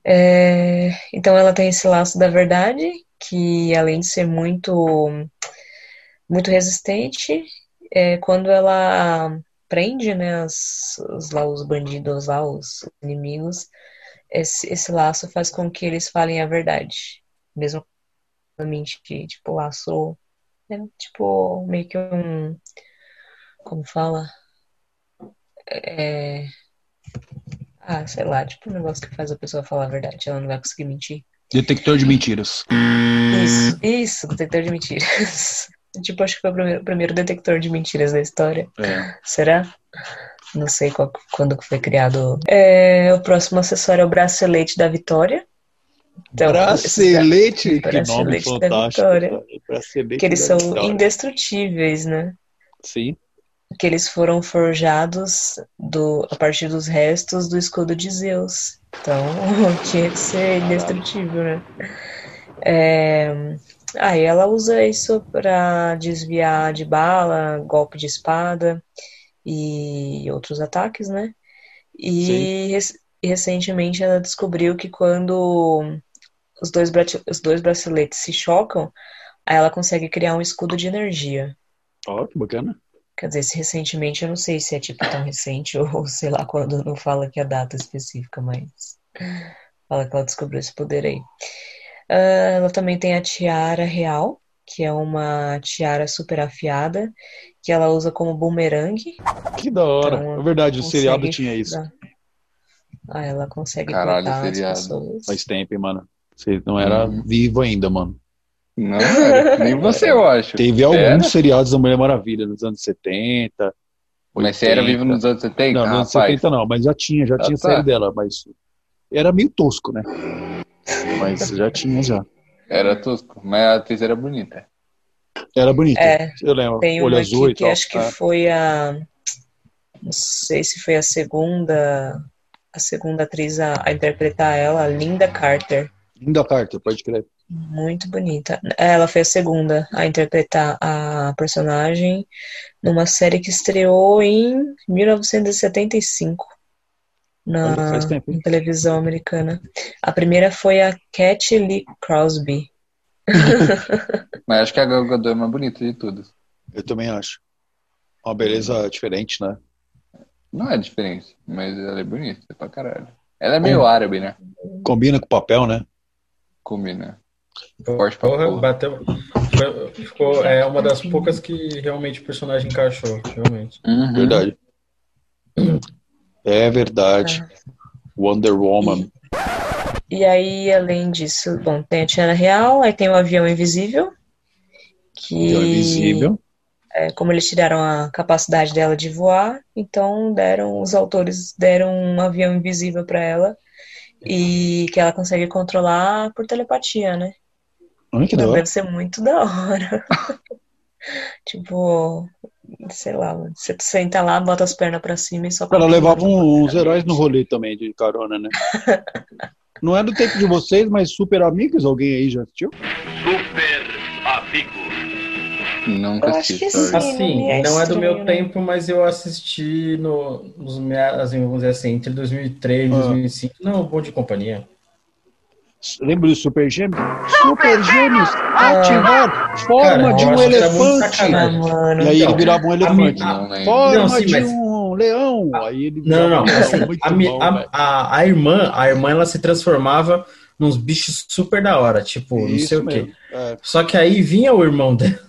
É, então ela tem esse laço da verdade, que além de ser muito muito resistente, é, quando ela prende, né, os, os, lá, os bandidos lá, os inimigos, esse, esse laço faz com que eles falem a verdade. Mesmo mentir, tipo, laço é tipo meio que um como fala? É, ah, sei lá, tipo um negócio que faz a pessoa falar a verdade, ela não vai conseguir mentir. Detector de mentiras. Isso, isso, detector de mentiras. Tipo, acho que foi o primeiro, primeiro detector de mentiras da história. É. Será? Não sei qual, quando foi criado. É, o próximo acessório é o bracelete da Vitória. Então, bracelete? Esse, que bracelete nome da Vitória. Bracelete que eles são Vitória. indestrutíveis, né? Sim. Que eles foram forjados do, a partir dos restos do escudo de Zeus. Então, tinha que ser indestrutível, né? É, ah, ela usa isso para desviar de bala, golpe de espada e outros ataques, né? E recentemente ela descobriu que quando os dois, os dois braceletes se chocam, aí ela consegue criar um escudo de energia. Ó, oh, que bacana. Quer dizer, se recentemente, eu não sei se é tipo tão recente ou sei lá quando não fala que é a data específica, mas fala que ela descobriu esse poder aí. Uh, ela também tem a tiara real, que é uma tiara super afiada, que ela usa como bumerangue. Que da hora. Então, é verdade, o seriado tinha isso. Dar... Ah, ela consegue Caralho, seriado. Faz tempo, mano. Você não era hum. vivo ainda, mano. Não, nem você, eu acho. Teve alguns era? seriados da Mulher Maravilha nos anos 70. 80. Mas você era vivo nos anos 70? Não, nos anos 70 não, mas já tinha, já ah, tinha tá. série dela, mas era meio tosco, né? Mas já tinha já. Era tosco, mas a atriz era bonita. Era bonita, é, eu lembro. Tem Olho azul que, e acho que ah. foi a. Não sei se foi a segunda. A segunda atriz a, a interpretar ela, Linda Carter. Linda Carter, pode crer. Muito bonita. Ela foi a segunda a interpretar a personagem numa série que estreou em 1975 na, na televisão americana. A primeira foi a Cat Lee Crosby. Mas acho que a Gal Gadot é mais bonita de tudo. Eu também acho. Uma beleza diferente, né? Não é diferente, mas ela é bonita pra caralho. Ela é meio árabe, né? Combina com o papel, né? Combina. Forte pra porra, porra. bateu. Ficou, é uma das poucas que realmente o personagem encaixou, realmente. Uhum. Verdade. É verdade. É. Wonder Woman. E aí, além disso, bom, tem a Tiara Real, aí tem o avião invisível. Que, avião invisível. É, como eles tiraram a capacidade dela de voar, então deram, os autores deram um avião invisível para ela e que ela consegue controlar por telepatia, né? Ai, que da hora. Deve ser muito da hora. tipo, sei lá, você senta lá, bota as pernas pra cima e só. Ela levava uns heróis no rolê também de carona, né? Não é do tempo de vocês, mas Super Amigos? Alguém aí já assistiu? Super Amigo. Nunca assisti. sim, Assim, não é não é do meu né? tempo, mas eu assisti no, nos meados, assim, vamos dizer assim, entre 2003 e Ah. 2005. Não, bom de companhia. Lembra do Super Gêmeos? Super Gêmeos, ativar forma Cara, de um muito elefante. sacanagem. Ah. E aí ele Então, virava um elefante. Não lembro. Forma Não, sim, de mas- um leão. Aí ele Não, virava não, assim, a, bom, a- a- a irmã, a irmã, ela se transformava nos bichos super da hora, tipo, não Isso sei o quê. É. Só que aí vinha o irmão dela.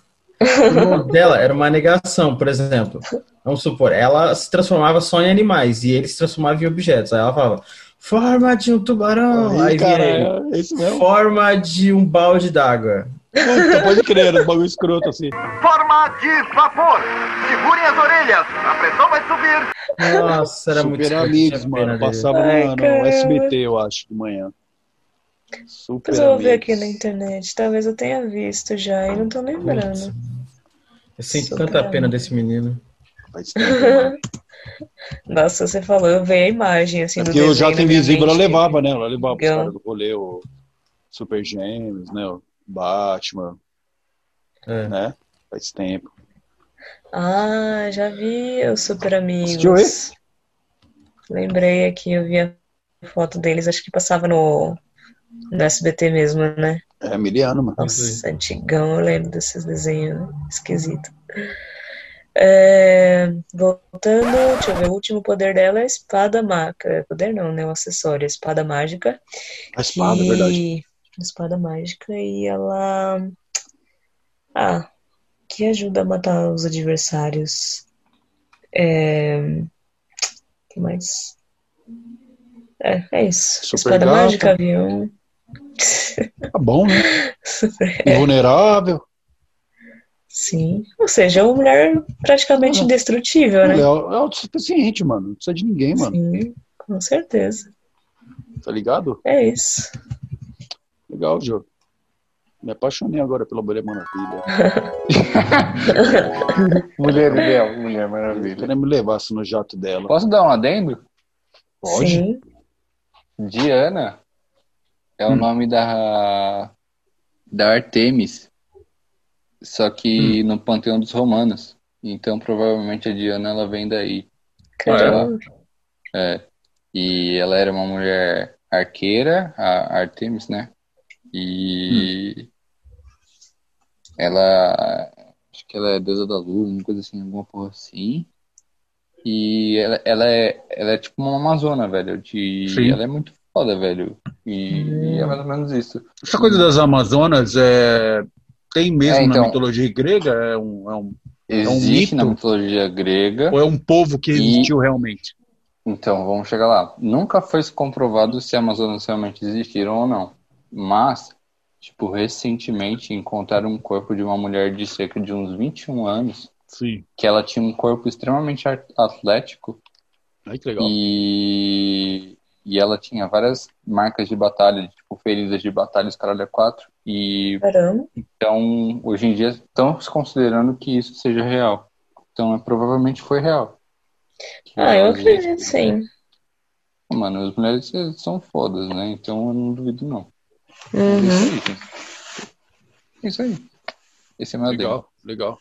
O irmão dela era uma negação, por exemplo. Vamos supor, ela se transformava só em animais e ele se transformava em objetos. Aí ela falava, forma de um tubarão. Aí, Aí, cara, é isso mesmo. forma de um balde d'água. Puta, pode crer, um bagulho escroto assim. Forma de vapor. Segurem as orelhas. A pressão vai subir. Nossa, era muito Super escroto, Amigos, pena mano. Passava Ai, no, no. SBT, eu acho, de manhã. Super Depois eu vou ver aqui na internet. Talvez eu tenha visto já e não tô lembrando. Eu sinto Super tanta pena Amigos. desse menino. Faz tempo, mano. Nossa, você falou, eu vi a imagem assim É do Porque o desenho Jato Invisível ela levava, né? Ela levava os caras do rolê, o Super Gêmeos, né? O Batman, É. né? Faz tempo. Ah, já vi os Super Amigos. Lembrei aqui, eu vi a foto deles, acho que passava no, no SBT mesmo, né? É miliano, mano. Nossa, antigão, eu lembro desses desenhos esquisitos. É, voltando, deixa eu ver, o último poder dela é a espada mágica. Poder não, né? O acessório, a espada mágica. A espada, é verdade. Espada mágica e ela. Ah, que ajuda a matar os adversários. É. que mais? É, é isso. Super espada gata. mágica, avião. Tá bom, né? Super- Invulnerável. Sim. Ou seja, é uma mulher praticamente indestrutível, né? Ela é é autossuficiente, mano. Não precisa de ninguém, mano. Sim, com certeza. Tá ligado? É isso. Legal, Jô. Me apaixonei agora pela Mulher Maravilha. Mulher ideal, Mulher Maravilha. Queria me levasse no jato dela. Posso dar um adendo? Pode? Sim. Diana é o Hum. nome da, da Artemis, só Hum. que no panteão dos romanos. Então provavelmente a Diana ela vem daí. Caramba. É. E ela era uma mulher arqueira, a Artemis, né? E ela acho que ela é deusa da luz, uma coisa assim, alguma porra assim. E ela, ela é ela é tipo uma amazona, velho. De, Sim. ela é muito foda, velho. E, e é mais ou menos isso. Essa coisa das Amazonas é... tem mesmo É, então. na mitologia grega? É um, é um... É um Existe na mito? mitologia grega. Ou é um povo que E- existiu realmente? Então, vamos chegar lá. Nunca foi comprovado se Amazonas realmente existiram ou não. Mas, tipo, recentemente encontraram um corpo de uma mulher de cerca de uns 21 anos, Sim. que ela tinha um corpo extremamente atlético Ai, que legal. e, e ela tinha várias marcas de batalha, tipo, feridas de batalha, os caralho é quatro. E Caramba. então, hoje em dia, estão se considerando que isso seja real. Então, é, provavelmente foi real. Ah, eu acredito, sim. Mano, as mulheres são fodas, né? Então eu não duvido, não. Uhum. Isso aí, gente. Isso aí. Esse é meu. Legal, legal.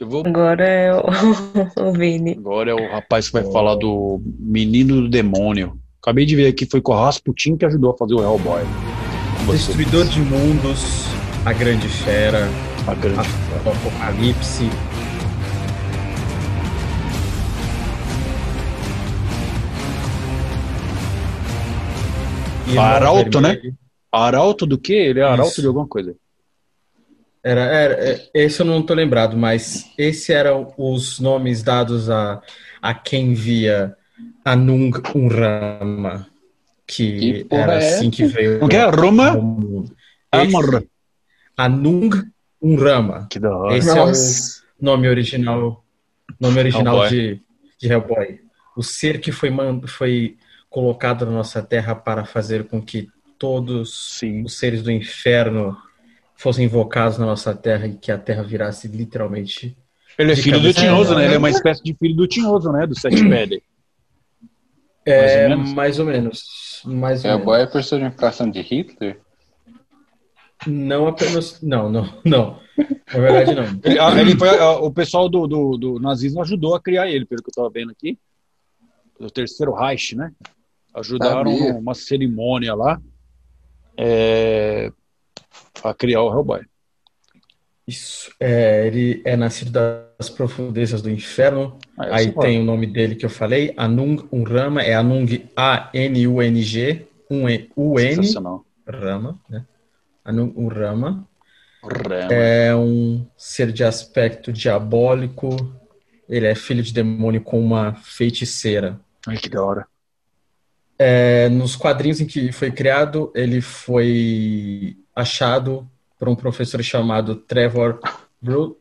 Eu vou... Agora é o, o Vini. Agora é o rapaz que vai falar do Menino do Demônio. Acabei de ver aqui, foi com o Rasputin que ajudou a fazer o Hellboy. Você, Destruidor de mundos, a grande fera, a grande... a- o apocalipse. Arauto, né? Arauto do quê? Ele é arauto Isso. de alguma coisa. Era, era, é, esse eu não tô lembrado, mas esse eram os nomes dados a, a quem via Anung Unrama, que, que era é assim que veio. O que é Roma? Amor. Anung Unrama. Que da hora. Esse Nossa. é o nome original, nome original de, de Hellboy. O ser que foi, foi colocado na nossa terra para fazer com que todos Sim. os seres do inferno fossem invocados na nossa terra e que a terra virasse literalmente. Ele é filho do Tinhoso, né? Ele é uma espécie de filho do Tinhoso, né? Do Sete Pede. É, mais ou menos. Mais ou menos. Mais ou é menos. a boa personificação de Hitler? Não apenas. Não, não, não. Na verdade, não. Ele, ele foi, o pessoal do, do, do, nazismo ajudou a criar ele, pelo que eu estava vendo aqui. O terceiro Reich, né? Ajudaram Sabia. uma cerimônia lá é, a criar o Hellboy. Isso. É, ele é nascido das profundezas do inferno. Ah, Aí tem o nome dele que eu falei, Anung Unrama, é Anung A-N-U-N-G, U-N, Rama, né? Anung Unrama. Rama. É um ser de aspecto diabólico. Ele é filho de demônio com uma feiticeira. Ai, que da hora. É, nos quadrinhos em que foi criado, ele foi achado por um professor chamado Trevor Brut.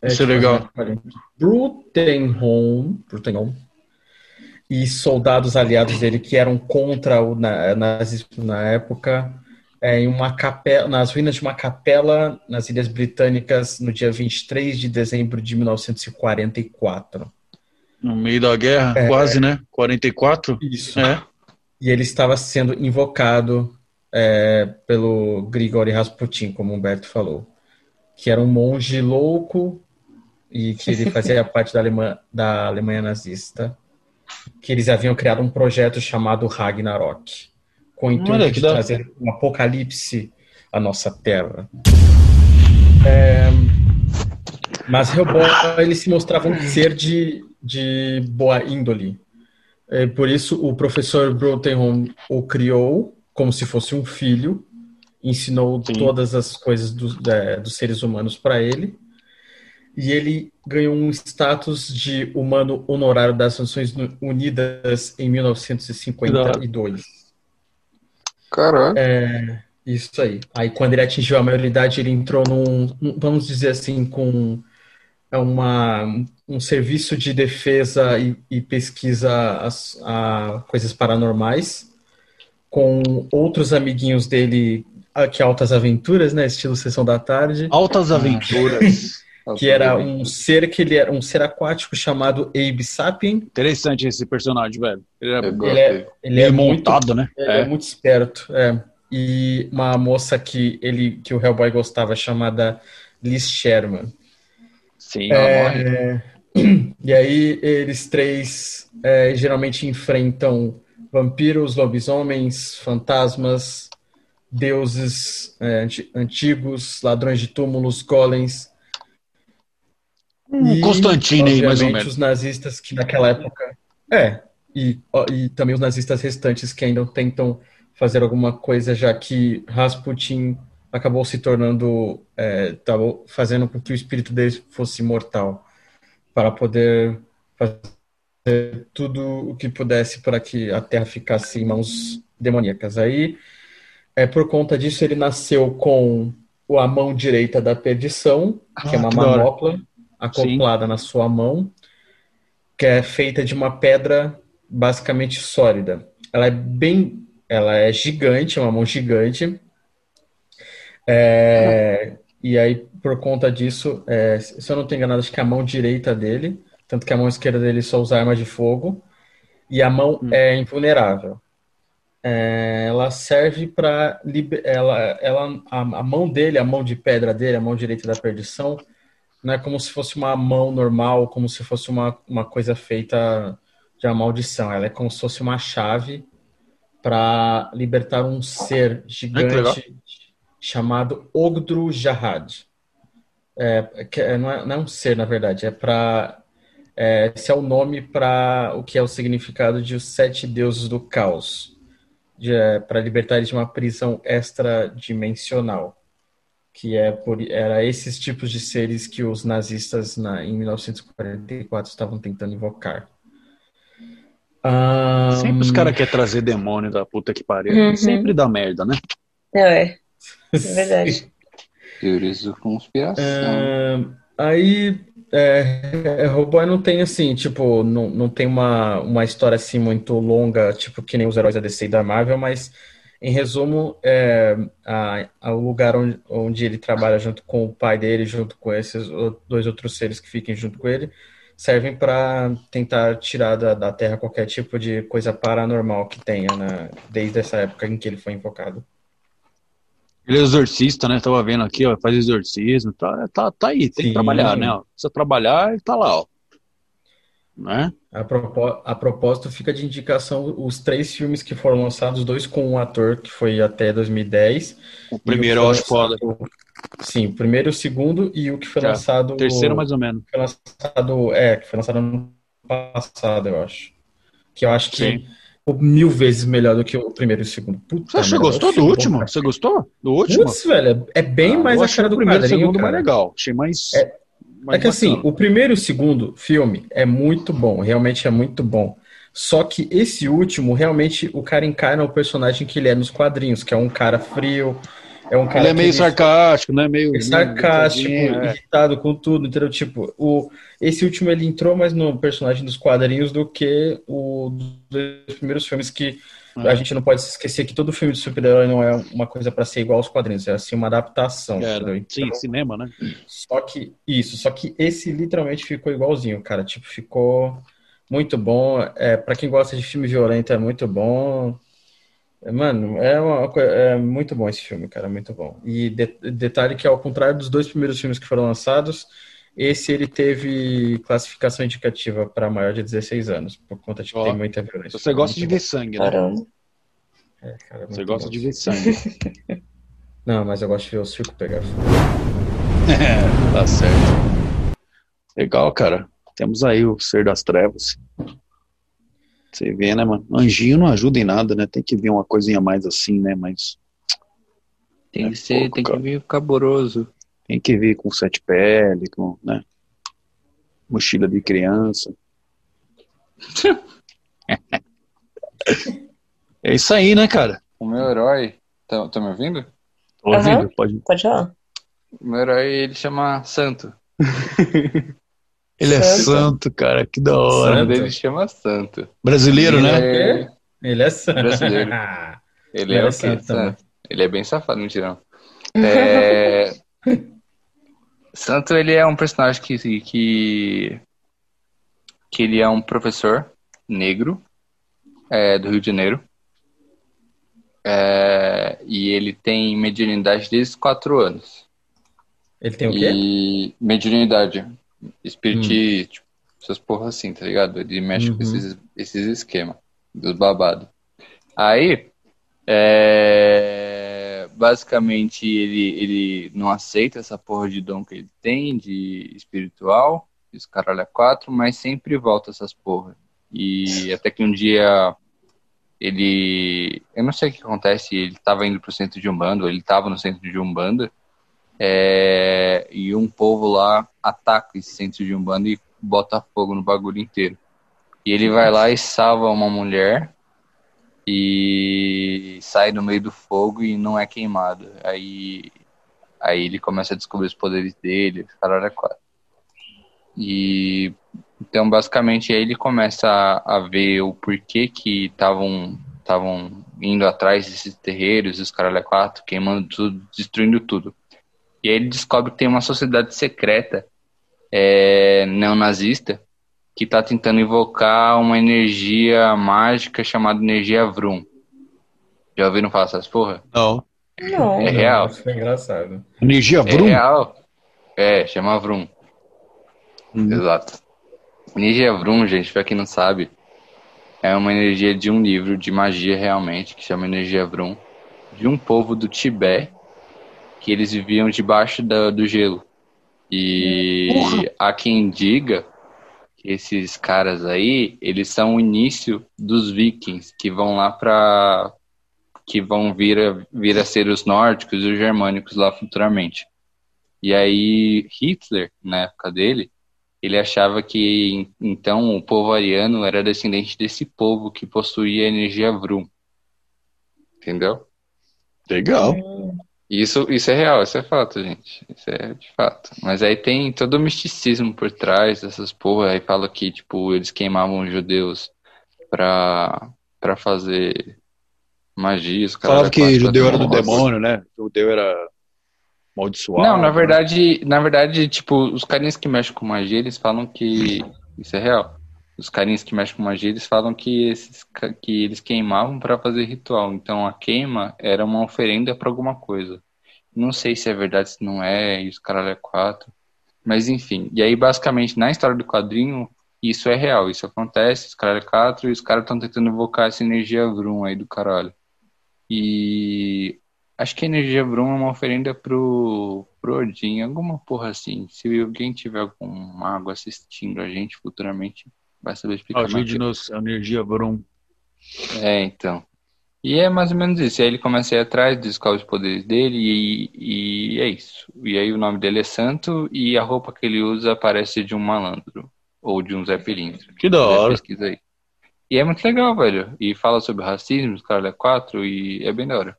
É, Isso é legal. Brutenholm, Brutenholm. E soldados aliados dele que eram contra o nazismo na época, é, em uma capela, nas ruínas de uma capela nas Ilhas Britânicas no dia 23 de dezembro de 1944. No meio da guerra, é, quase, né? 44? Isso. É. E ele estava sendo invocado é, pelo Grigori Rasputin, como o Humberto falou, que era um monge louco e que ele fazia parte da, Alemanha, da Alemanha nazista, que eles haviam criado um projeto chamado Ragnarok, com o intuito de trazer um apocalipse à nossa terra. É, mas Hellboy, ele se mostrava um ser de, de boa índole. É, por isso, o professor Brotenholm o criou como se fosse um filho, ensinou Sim. todas as coisas do, é, dos seres humanos para ele, e ele ganhou um status de humano honorário das Nações Unidas em 1952. Caralho. É, isso aí. Aí, quando ele atingiu a maioridade, ele entrou num, vamos dizer assim, com uma, um serviço de defesa e, e pesquisa a, a coisas paranormais com outros amiguinhos dele, que Altas Aventuras, né? Estilo Sessão da Tarde. Altas Aventuras. que era um ser que ele era um ser aquático chamado Abe Sapien. Interessante esse personagem, velho. Ele é, ele é, ele é montado, muito, né? Ele é. é. muito esperto, é. E uma moça que ele que o Hellboy gostava chamada Liz Sherman. Sim, ela é, morre. E aí eles três é, geralmente enfrentam vampiros, lobisomens, fantasmas, deuses é, antigos, ladrões de túmulos, golems. Um Constantino aí, mais ou menos. os nazistas que naquela época... É, e, e também os nazistas restantes que ainda tentam fazer alguma coisa, já que Rasputin acabou se tornando, é, fazendo com que o espírito dele fosse imortal, para poder fazer tudo o que pudesse para que a Terra ficasse em mãos demoníacas. Aí, é, por conta disso, ele nasceu com a mão direita da perdição, que é ah, uma que manopla acoplada Sim. na sua mão, que é feita de uma pedra basicamente sólida. Ela é bem, ela é gigante, é uma mão gigante. É, e aí, por conta disso, é, se eu não estou enganado, acho que é a mão direita dele tanto que a mão esquerda dele só usa arma de fogo e a mão hum. é invulnerável. É, ela serve para ela, ela a, a, mão dele, a mão de pedra dele, a mão direita da perdição, não é como se fosse uma mão normal, como se fosse uma, uma coisa feita de uma maldição. Ela é como se fosse uma chave para libertar um ser gigante chamado Ogdru Jahad. É, é, não, é, não é um ser, na verdade, é para é, esse é o nome para o que é o significado de os sete deuses do caos, é, para libertar eles de uma prisão extradimensional, que é por, era esses tipos de seres que os nazistas na, em 1944 estavam tentando invocar. Um... Sempre os caras querem trazer demônio da puta que pariu. Uhum. Sempre dá merda, né? É, é. verdade. Teorias de conspiração. Uh, aí, é, Hellboy não tem assim, tipo, não, não tem uma, uma história assim muito longa, tipo, que nem os heróis da DC e da Marvel, mas em resumo, é, a, a, o lugar onde, onde ele trabalha junto com o pai dele, junto com esses dois outros seres que fiquem junto com ele, servem para tentar tirar da, da Terra qualquer tipo de coisa paranormal que tenha né, desde essa época em que ele foi invocado. Ele é exorcista, né? Tava vendo aqui, ó, faz exorcismo, tá, tá, tá aí, tem Sim. que trabalhar, né? Ó. Precisa trabalhar e tá lá, ó. Né? A, propó a propósito, fica de indicação os três filmes que foram lançados, dois com um ator que foi até 2010. O primeiro eu acho foda. Sim, o primeiro, o segundo e o que foi Já, lançado. O terceiro, mais ou menos. Foi lançado, é, que foi lançado ano passado, eu acho. Que eu acho que Sim. Mil vezes melhor do que o primeiro e o segundo. Puta Você gostou do último? Bom, Você gostou do último? Putz, velho, é bem ah, mais a cara do primeiro quadrinho, segundo cara. mais legal. Achei mais. É, é que assim, o primeiro e o segundo filme é muito bom, realmente é muito bom. Só que esse último, realmente, o cara encarna o personagem que ele é nos quadrinhos, que é um cara frio, é um cara ele é meio sarcástico, né? Meio, meio sarcástico, é. irritado com tudo, entendeu? Tipo, o, esse último ele entrou mais no personagem dos quadrinhos do que o dos primeiros filmes que a gente não pode esquecer que todo filme de super-herói não é uma coisa para ser igual aos quadrinhos, é assim uma adaptação. É, então, sim, cinema, né? Só que isso, só que esse literalmente ficou igualzinho, cara. Tipo, ficou muito bom. É, para quem gosta de filme violento é muito bom. Mano, é, uma, é muito bom esse filme, cara, muito bom. E de, detalhe que ao contrário dos dois primeiros filmes que foram lançados, esse ele teve classificação indicativa para maior de 16 anos, por conta de que tem muita violência. Você gosta de ver sangue, né? É, cara, Você gosta de ver sangue. Não, mas eu gosto de ver o circo pegar fogo. É, tá certo. Legal, cara. Temos aí o Ser das Trevas. Você vê, né, mano? Anjinho não ajuda em nada, né? Tem que vir uma coisinha mais assim, né? Mas. Tem é que ser, pouco, tem cara. que vir caboroso. Tem que vir com sete pele, com, né? Mochila de criança. é isso aí, né, cara? O meu herói. Tá, tá me ouvindo? Tô ouvindo, uhum. pode. Pode falar. O meu herói, ele chama Santo. ele é santo, cara, que da hora. Santo. Ele chama Santo. Brasileiro, ele né? É... Ele é santo. Brasileiro. Ele, ele é, é santo, santo. Ele é bem safado, mentira. É... Santo, ele é um personagem que, que, que ele é um professor negro é, do Rio de Janeiro. É, e ele tem mediunidade desde os quatro anos. Ele tem o quê? E mediunidade. Espiritismo, hum. tipo, essas porras assim, tá ligado? Ele mexe uhum. com esses, esses esquemas dos babados. Aí, é basicamente ele, ele não aceita essa porra de dom que ele tem, de espiritual, esse caralho é quatro, mas sempre volta essas porra. E até que um dia ele. Eu não sei o que acontece, ele tava indo pro centro de Umbanda, ele tava no centro de Umbanda, é, e um povo lá ataca esse centro de Umbanda e bota fogo no bagulho inteiro. E ele vai lá e salva uma mulher e sai no meio do fogo e não é queimado. Aí, aí ele começa a descobrir os poderes dele, caralho é quatro. E então basicamente aí ele começa a, a ver o porquê que estavam indo atrás desses terreiros, os caralho é quatro, queimando tudo, destruindo tudo. E aí ele descobre que tem uma sociedade secreta é, neonazista que está tentando invocar uma energia mágica chamada energia Vrum. Já ouviram falar essas porra? Não. Não. É real. Isso é engraçado. Energia Vrum? É real. É, chama Vrum. Hum. Exato. Energia Vrum, gente, pra quem não sabe, é uma energia de um livro de magia realmente, que chama Energia Vrum, de um povo do Tibete, que eles viviam debaixo da, do gelo. E Porra. há quem diga esses caras aí, eles são o início dos vikings, que vão lá para que vão vir a, vir a ser os nórdicos e os germânicos lá futuramente. E aí Hitler, na época dele, ele achava que então o povo ariano era descendente desse povo que possuía a energia Vrum. Entendeu? Legal. Isso, isso é real, isso é fato, gente. Isso é de fato. Mas aí tem todo o misticismo por trás dessas porra. Aí fala que, tipo, eles queimavam os judeus pra, pra fazer magia. Falava que judeu era do demônio, né? Judeu era amaldiçoado. Não, na verdade, na verdade, tipo, os carinhas que mexem com magia, eles falam que isso é real. Os carinhas que mexem com magia, eles falam que esses que eles queimavam para fazer ritual. Então a queima era uma oferenda para alguma coisa. Não sei se é verdade, se não é, e os caralho é quatro. Mas enfim, e aí basicamente na história do quadrinho, isso é real, isso acontece, os caralho é quatro, e os caras estão tentando invocar essa energia Vrum aí do caralho. E acho que a energia Vrum é uma oferenda pro, pro Odin, alguma porra assim. Se alguém tiver algum mago assistindo a gente futuramente, vai saber explicar Ajude-nos, energia Vrum. É, então. E é mais ou menos isso. E aí ele começa a ir atrás, descobre os poderes dele e, e é isso. E aí o nome dele é Santo e a roupa que ele usa parece de um malandro. Ou de um Zé Pilindro. Que da hora. Pesquisa aí. E é muito legal, velho. E fala sobre racismo, os caras é quatro e é bem da hora.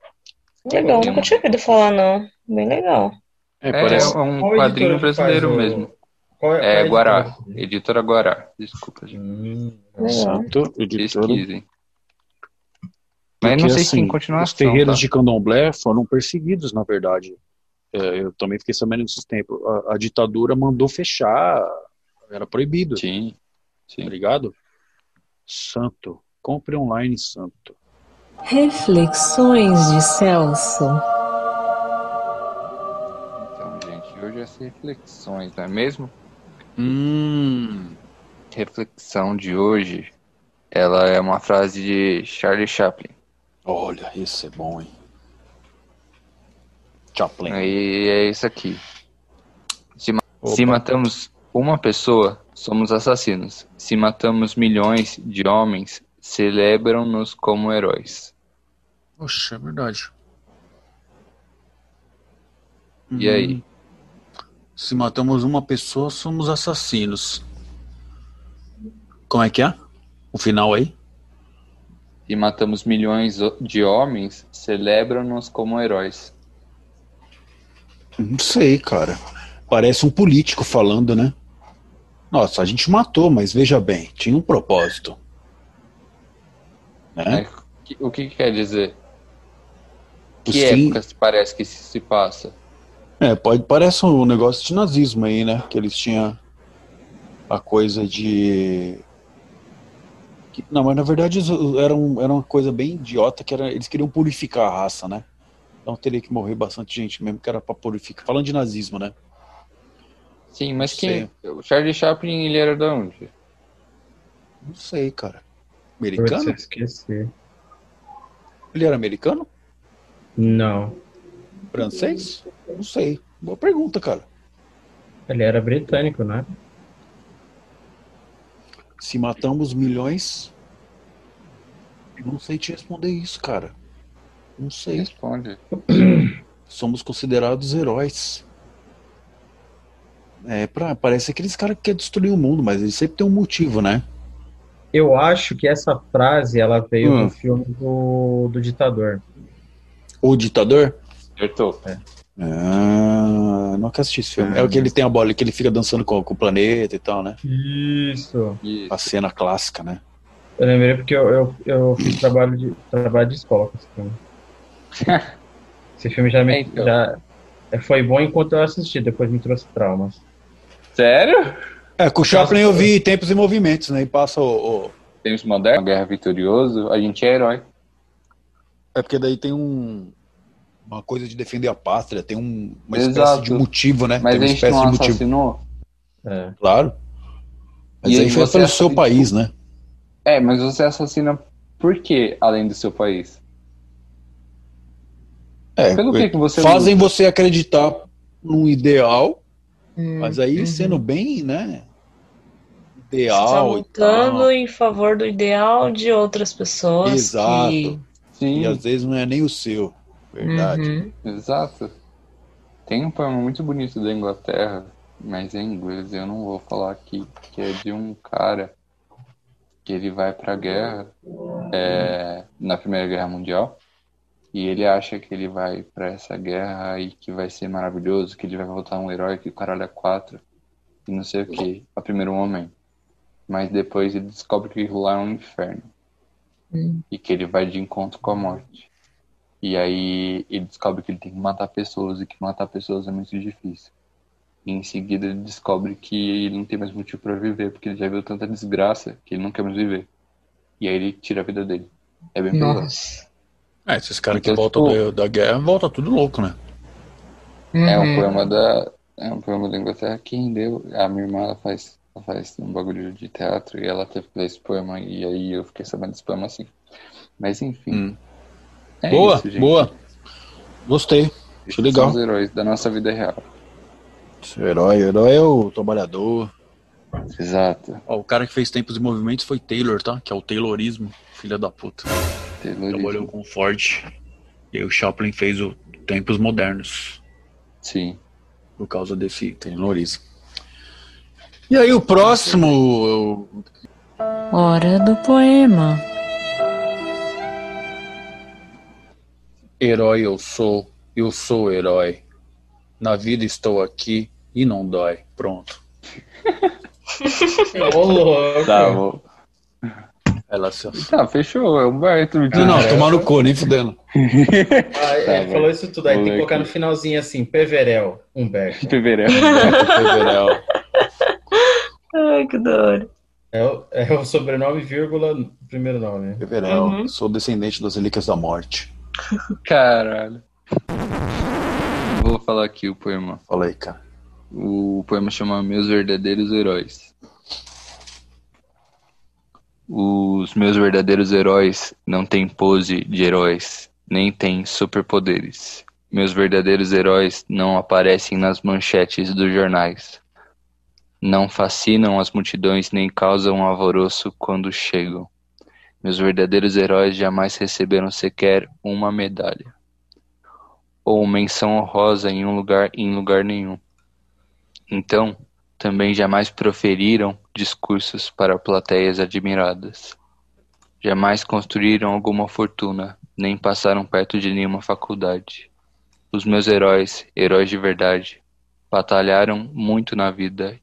Legal, nunca tinha ouvido falar, não. Bem legal. É, parece é um quadrinho brasileiro mesmo. Qual é, É qual é Guará, editora? editora Guará. Desculpa, gente. Hum, Santo, editora. Pesquisem. Mas Porque, não sei assim, se tem Os continuação. terreiros tá? de candomblé foram perseguidos, na verdade. É, eu também fiquei sabendo desses tempos. A, a ditadura mandou fechar, era proibido, Sim, tá sim. ligado? Santo. Compre online, Santo. Reflexões de Celso. Então, gente, hoje é as reflexões, não é mesmo? Hum. Reflexão de hoje, ela é uma frase de Charlie Chaplin. Olha, esse é bom, hein? Chaplin. Aí é isso aqui. Se, ma- se matamos uma pessoa, somos assassinos. Se matamos milhões de homens, celebram-nos como heróis. Poxa, é verdade. E aí? Se matamos uma pessoa, somos assassinos. Como é que é? O final aí? Se matamos milhões de homens, celebram-nos como heróis. Não sei, cara. Parece um político falando, né? Nossa, a gente matou, mas veja bem, tinha um propósito. Né? É, O que, que quer dizer? Que época parece que se, se passa? É, pode, parece um negócio de nazismo aí, né? Que eles tinham a coisa de. que- Não, mas na verdade era, um, era uma coisa bem idiota que era. Eles queriam purificar a raça, né? Então teria que morrer bastante gente mesmo que era pra purificar. Falando de nazismo, né? Sim, mas quem? O Charlie Chaplin, ele era de onde? Não sei, cara. Americano? eu esqueci. Ele era americano? Não. Francês? Não sei. Boa pergunta, cara. Ele era britânico, né? Se matamos milhões. Não sei te responder isso, cara. Não sei. Responde. Somos considerados heróis. É, pra, parece aqueles caras que querem destruir o mundo, mas eles sempre têm um motivo, né? Eu acho que essa frase ela veio Hum. do filme do, do ditador. O ditador? Acertou. Ah, nunca assisti esse filme. É o que ele tem a bola, que ele fica dançando com, com o planeta e tal, né? Isso. Isso. A cena clássica, né? Eu lembrei porque eu, eu, eu fiz trabalho de, trabalho de escola com esse filme. Esse filme já, me, É, então. já é, foi bom enquanto eu assisti, depois me trouxe traumas. Sério? É, com o Chaplin eu vi Tempos e Movimentos, né? E passa o. o- Tempos modernos, uma guerra vitorioso, a gente é herói. É porque daí tem um. Uma coisa de defender a pátria, tem um, uma Exato. espécie de motivo, né? Mas tem uma a gente espécie não de motivo. assassinou? É. Claro. Mas E aí foi você pelo seu país, né? É, mas você assassina por quê, além do seu país? É, Pelo que que você fazem luta? você acreditar num ideal, Hum, mas aí uhum. sendo bem, né? Você Ideal tá e lutando em favor do ideal de outras pessoas Exato. que... Sim, E às vezes não é nem o seu. Verdade. Uhum. exato. Tem um poema muito bonito da Inglaterra, mas em inglês eu não vou falar aqui, que é de um cara que ele vai pra guerra é, na Primeira Guerra Mundial e ele acha que ele vai para essa guerra e que vai ser maravilhoso, que ele vai voltar um herói, que o caralho é quatro e não sei o que, a primeiro momento. Mas depois ele descobre que lá é um inferno hum. e que ele vai de encontro com a morte. E aí ele descobre que ele tem que matar pessoas e que matar pessoas é muito difícil. E em seguida ele descobre que ele não tem mais motivo para viver, porque ele já viu tanta desgraça que ele não quer mais viver. E aí ele tira a vida dele. É bem Nossa. É, esses caras então, que voltam tipo, da, da guerra volta tudo louco, né? É um uhum. poema da. É um poema da Inglaterra que rendeu. A minha irmã ela faz, ela faz um bagulho de teatro e ela teve que ler esse poema. E aí eu fiquei sabendo desse poema assim. Mas enfim. Hum. É boa, isso, boa. Gostei. Achei legal. São os heróis da nossa vida real. O herói, o herói é o trabalhador. Exato. Ó, o cara que fez tempos e movimentos foi Taylor, tá? Que é o Taylorismo, filha da puta. Taylorismo. Trabalhou com Ford. E aí o Chaplin fez o Tempos Modernos. Sim. Por causa desse Taylorismo. E aí o próximo. Hora do poema. Herói eu sou, eu sou herói. Na vida estou aqui e não dói. Pronto. Ô, louco. Tá bom. Ela se... Tá, fechou, é o Humberto. Não, não, é. tomar no cu, nem fudendo. Ah, tá, ele falou isso tudo, aí tem que colocar no finalzinho assim, Peverel, Humberto. Peverel. Peverel. Ai, que da hora. É o, é o sobrenome, vírgula, primeiro nome. Peverel, uhum. sou descendente das relíquias da morte. Caralho. Vou falar aqui o poema. Fala aí, cara. O poema chama Meus Verdadeiros Heróis. Os meus verdadeiros heróis não têm pose de heróis, nem têm superpoderes. Meus verdadeiros heróis não aparecem nas manchetes dos jornais. Não fascinam as multidões nem causam alvoroço quando chegam. Meus verdadeiros heróis jamais receberam sequer uma medalha ou menção honrosa em um lugar em lugar nenhum. Então, também jamais proferiram discursos para plateias admiradas. Jamais construíram alguma fortuna, nem passaram perto de nenhuma faculdade. Os meus heróis, heróis de verdade, batalharam muito na vida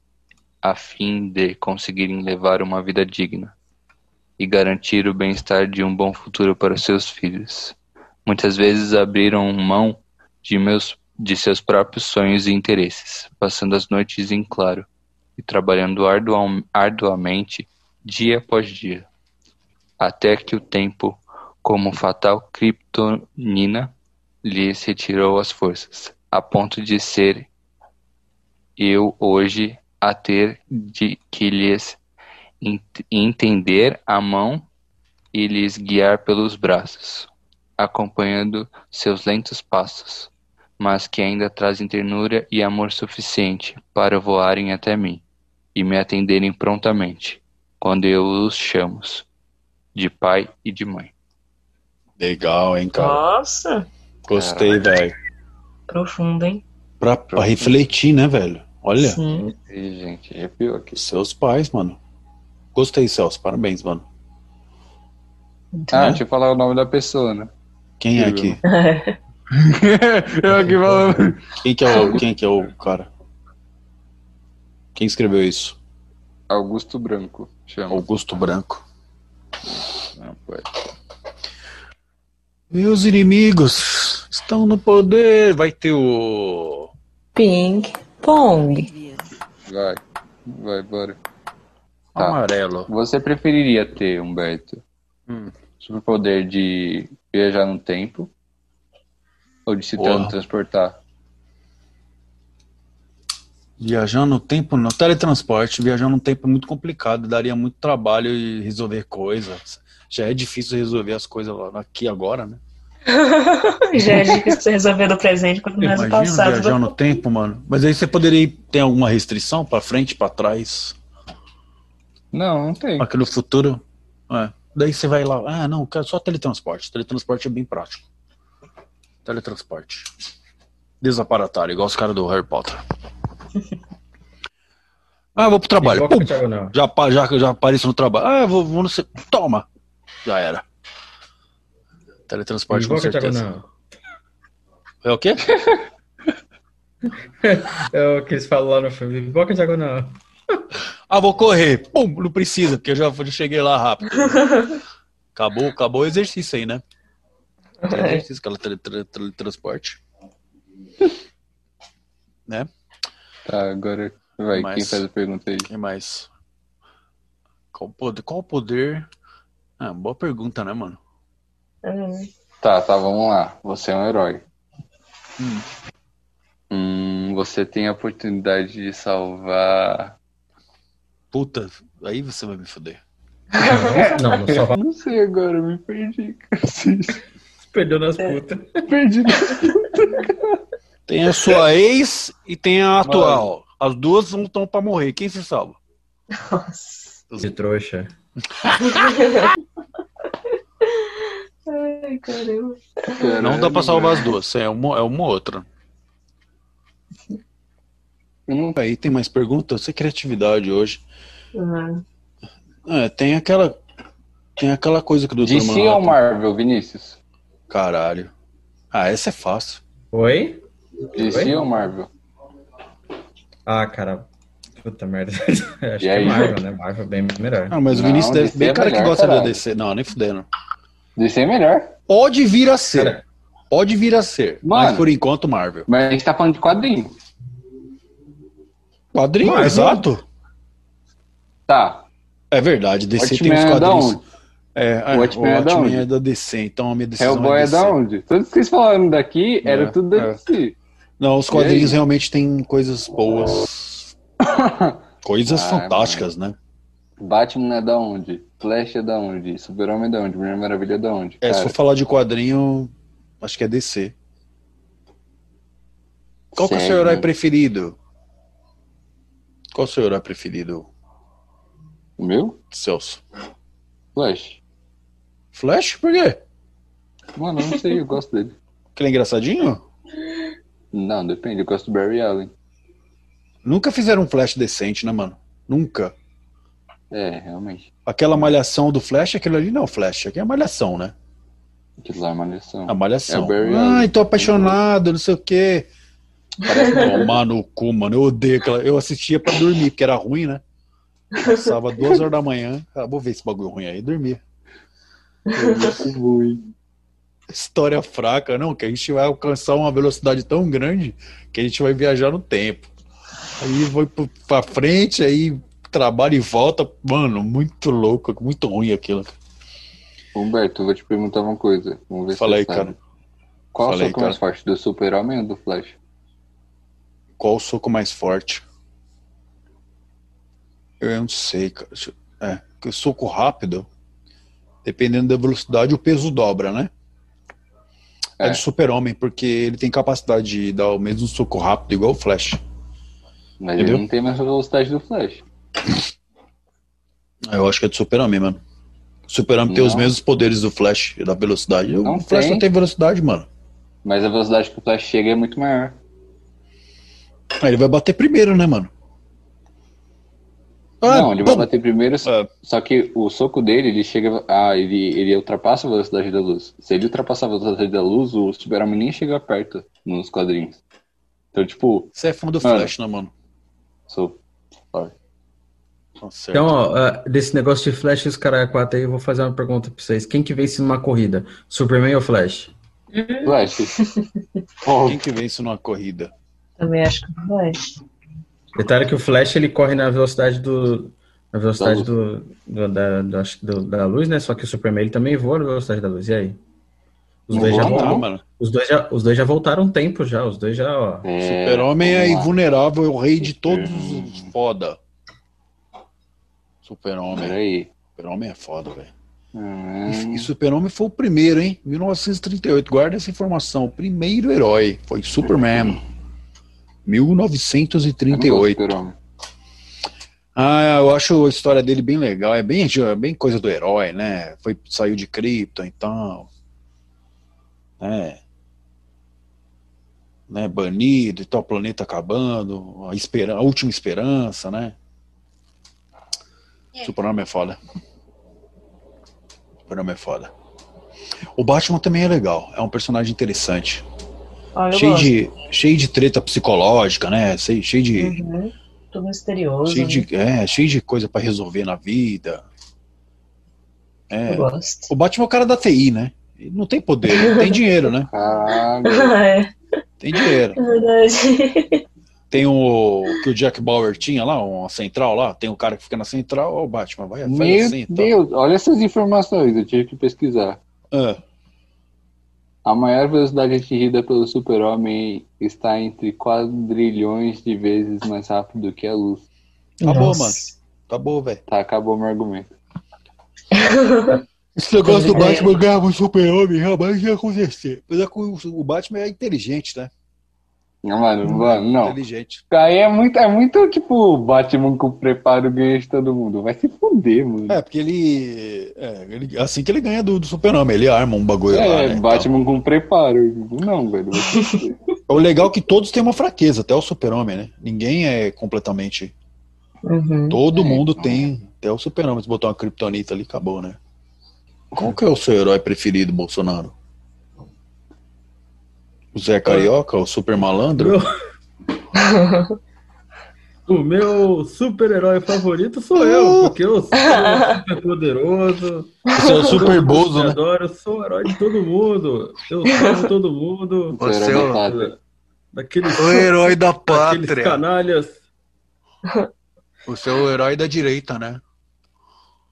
a fim de conseguirem levar uma vida digna e garantir o bem-estar de um bom futuro para seus filhos. Muitas vezes abriram mão de meus de seus próprios sonhos e interesses, passando as noites em claro e trabalhando arduamente dia após dia, até que o tempo, como fatal criptonina, lhes retirou as forças, a ponto de ser eu hoje a ter de que lhes entender a mão e lhes guiar pelos braços, acompanhando seus lentos passos mas que ainda trazem ternura e amor suficiente para voarem até mim e me atenderem prontamente quando eu os chamo de pai e de mãe. Legal, hein, cara? Nossa! Gostei, velho. Profundo, hein? Pra, pra, refletir, né, velho? Olha. Sim. E, gente, arrepiou aqui. Seus pais, mano. Gostei, Celso. Parabéns, mano. Ah, deixa eu falar o nome da pessoa, né? Quem é aqui? eu aqui falando. Quem que, é o, quem que é o cara? Quem escreveu isso? Augusto Branco. Chama. Augusto Branco. Não, Meus inimigos estão no poder. Vai ter o. Ping Pong. Vai, vai, bora. Tá. Amarelo. Você preferiria ter, Humberto, hum. superpoder de viajar no tempo ou de se Porra. transportar? Viajar no tempo, no teletransporte, viajar no tempo é muito complicado, daria muito trabalho e resolver coisas. Já é difícil resolver as coisas aqui agora, né? Já é difícil resolver no presente quanto mais no passado. viajar no tempo, mano. Mas aí você poderia ter alguma restrição para frente, para trás? Não, não tem. Aqui no futuro, é. Daí você vai lá, ah, não, quero só teletransporte. Teletransporte é bem prático. Teletransporte. Desaparatário, igual os caras do Harry Potter. Ah, vou pro trabalho. Pum, já, já, já apareço no trabalho. Ah, vou, vou no. Toma! Já era. Teletransporte com certeza. É o quê? é o que eles falam lá no filme. Boca diagonal. Ah, vou correr. Pum, não precisa, porque eu já, já cheguei lá rápido. Acabou, acabou o exercício aí, né? É. Exercício, aquela teletransporte. né? Tá, agora vai, mais, quem faz a pergunta aí? Quem mais? Qual poder? Qual poder? Ah, boa pergunta, né, mano? Uhum. Tá, tá, vamos lá. Você é um herói. Hum. Hum, você tem a oportunidade de salvar. Puta, aí você vai me foder. não, não salvar. Não sei agora, me perdi. Perdeu nas é. putas. Perdi nas putas. Tem a sua ex e tem a atual. Mano. As duas não estão pra morrer. Quem se salva? Nossa. De trouxa. Ai, caramba. Não dá pra salvar as duas. É uma, é uma outra. Aí tem mais perguntas? Você criatividade hoje. Uhum. É, tem aquela. Tem aquela coisa que do DC ou Marvel, Vinícius? Caralho. Ah, essa é fácil. Oi? DC Oi? ou Marvel? Ah, cara. Puta merda. Acho e que é aí? é Marvel, né? Marvel é bem melhor. Ah, mas o Vinícius deve ser bem é cara melhor, que gosta caralho. da DC. Não, nem fudendo. DC é melhor. Pode vir a ser. Cara. Pode vir a ser. Mano, mas por enquanto, Marvel. Mas a gente tá falando de quadrinho. Quadrinho, Marvel. exato. Tá. É verdade, DC Watchmen tem os quadrinhos. É, é, o Watchmen, é, o Watchmen é, da DC, então a minha decisão Hellboy é, é da onde? Tudo que vocês falaram daqui era é, tudo da é. DC. Não, os quadrinhos realmente têm coisas boas. coisas ah, fantásticas, mano. né? Batman é da onde? Flash é da onde? Super-Homem é da onde? Mulher Maravilha é da onde? É, se for falar de quadrinho, acho que é DC. Qual que é o seu herói preferido? Qual o seu herói preferido? O meu? Celso. Flash. Flash? Por quê? Mano, eu não sei, eu gosto dele. Que ele é engraçadinho? Não, depende, eu gosto do Barry Allen. Nunca fizeram um Flash decente, né, mano? Nunca. É, realmente. Aquela malhação do Flash, aquilo ali não é o Flash, aqui é a malhação, né? Aquilo lá é malhação. A malhação. É Ai, tô apaixonado, não sei o quê. Parece tomar no cu, mano. Eu odeio aquela. Eu assistia pra dormir, porque era ruim, né? Passava duas horas da manhã. Ah, vou ver esse bagulho ruim aí, dormia. ruim. História fraca, não, que a gente vai alcançar uma velocidade tão grande que a gente vai viajar no tempo. Aí vai pra frente, aí trabalha e volta. Mano, muito louco, muito ruim aquilo. Humberto, eu vou te perguntar uma coisa. Vamos ver Fala aí, sabe. cara. Qual Fala o soco mais forte, do Super-Homem ou do Flash? Qual o soco mais forte? Eu não sei, cara. É, porque o soco rápido, dependendo da velocidade, o peso dobra, né? É, é do super-homem, porque ele tem capacidade de dar o mesmo soco rápido, igual o Flash. Mas Entendeu? ele não tem mais a velocidade do Flash. Eu acho que é do super-homem, mano. O super-homem tem os mesmos poderes do Flash e da velocidade. Não o Flash tem. não tem velocidade, mano. Mas a velocidade que o Flash chega é muito maior. Aí ele vai bater primeiro, né, mano? Ah, não, ele vai bater primeiro, ah. só que o soco dele, ele chega. Ah, ele, ele ultrapassa a velocidade da luz. Se ele ultrapassar a velocidade da luz, o Super-Homem nem chega perto nos quadrinhos. Então, tipo. Você é fã do mano, Flash, né, mano? Sou. Tá então, ó, uh, desse negócio de Flash e os caras quatro aí, eu vou fazer uma pergunta pra vocês. Quem que vence numa corrida? Superman ou Flash? Flash. Quem que vence numa corrida? Também acho que Flash. Detalhe que o Flash ele corre na velocidade do na velocidade da luz. Do, do, da, do, da luz, né? Só que o Superman ele também voa na velocidade da luz. E aí? Os dois, já voltaram, mano. os, dois já, os dois já voltaram um tempo já. Os dois já, ó. É, Super-Homem é invulnerável, é o rei de todos os foda. Super-Homem. aí. Super-Homem é foda, velho. Hum. E Super-Homem foi o primeiro, hein? 1938. Guarda essa informação. O primeiro herói foi Superman. 1938. Ah, eu acho a história dele bem legal. É bem, é bem coisa do herói, né? Foi, saiu de Krypton, então. Né? né? Banido e tal, planeta acabando. A, esperança, a última esperança, né? Super-Homem é foda. Super-Homem é foda. O Batman também é legal. É um personagem interessante. Ah, cheio, gosto. de, cheio de treta psicológica, né? Cheio, de. Uhum. Tudo misterioso. Cheio né? de, é, cheio de coisa pra resolver na vida. É. Eu gosto. O Batman é o cara da TI, né? Ele não tem poder, tem dinheiro, né? Caralho. é, Tem dinheiro. é verdade. Tem o que o Jack Bauer tinha lá, uma central lá. Tem o cara que fica na central, ó, o Batman vai faz Meu assim, então. Deus, olha essas informações, eu tive que pesquisar. Ah, A maior velocidade atingida pelo super-homem está entre quadrilhões de vezes mais rápido que a luz. Tá bom, Nossa. mano. Tá bom, velho. Tá, acabou meu argumento. Esse negócio do É. Batman ganhar um super-homem jamais ia acontecer. Apesar que o o Batman é inteligente, né? Não, mano, mano, não. Inteligente. Aí é muito, é muito tipo Batman com preparo ganha de todo mundo. Vai se fuder, mano. É, porque ele. É, ele- assim que ele ganha do, do super-homem, ele arma um bagulho lá, É, né? Batman com preparo. Não, velho. vai se fuder. Então, o legal é que todos têm uma fraqueza, até o super-homem, né? Ninguém é completamente. Uhum. Todo É, mundo então. tem. Até o super-homem, se botar uma kryptonita ali, acabou, né? Qual que é o seu herói preferido, Bolsonaro? O Zé Carioca, o super malandro? O meu super-herói favorito sou eu, porque eu sou super poderoso. Você é o super bozo, né? adoro, eu sou o herói de todo mundo. Eu salvo todo mundo. Você é é o pátria. Daqueles, O herói da pátria. canalhas. Você é o herói da direita, né?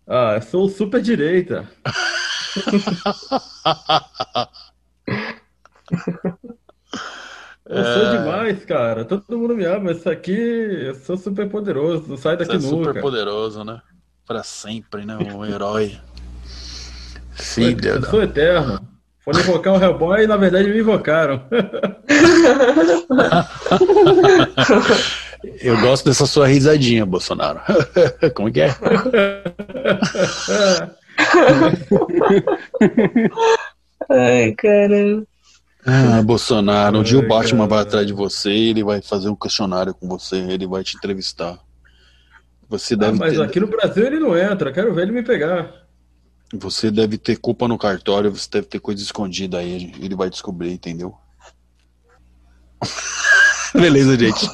Ah, eu sou o super direita. Eu sou demais, cara. Todo mundo me ama. Isso aqui, eu sou super poderoso. Não sai Você daqui é super nunca. poderoso, né? Pra sempre, né? Um herói. Eu, Filha eu da... sou eterno. Foram invocar o Hellboy e na verdade me invocaram. Eu gosto dessa sua risadinha, Bolsonaro. Como que é? Ai, caramba. Ah, Bolsonaro, um dia o Ai, Batman vai atrás de você, ele vai fazer um questionário com você, ele vai te entrevistar. Você Ah, deve, mas ter, aqui no Brasil ele não entra. Quero ver ele me pegar. você deve ter culpa no cartório, você deve ter coisa escondida aí, ele vai descobrir, entendeu? Beleza, gente.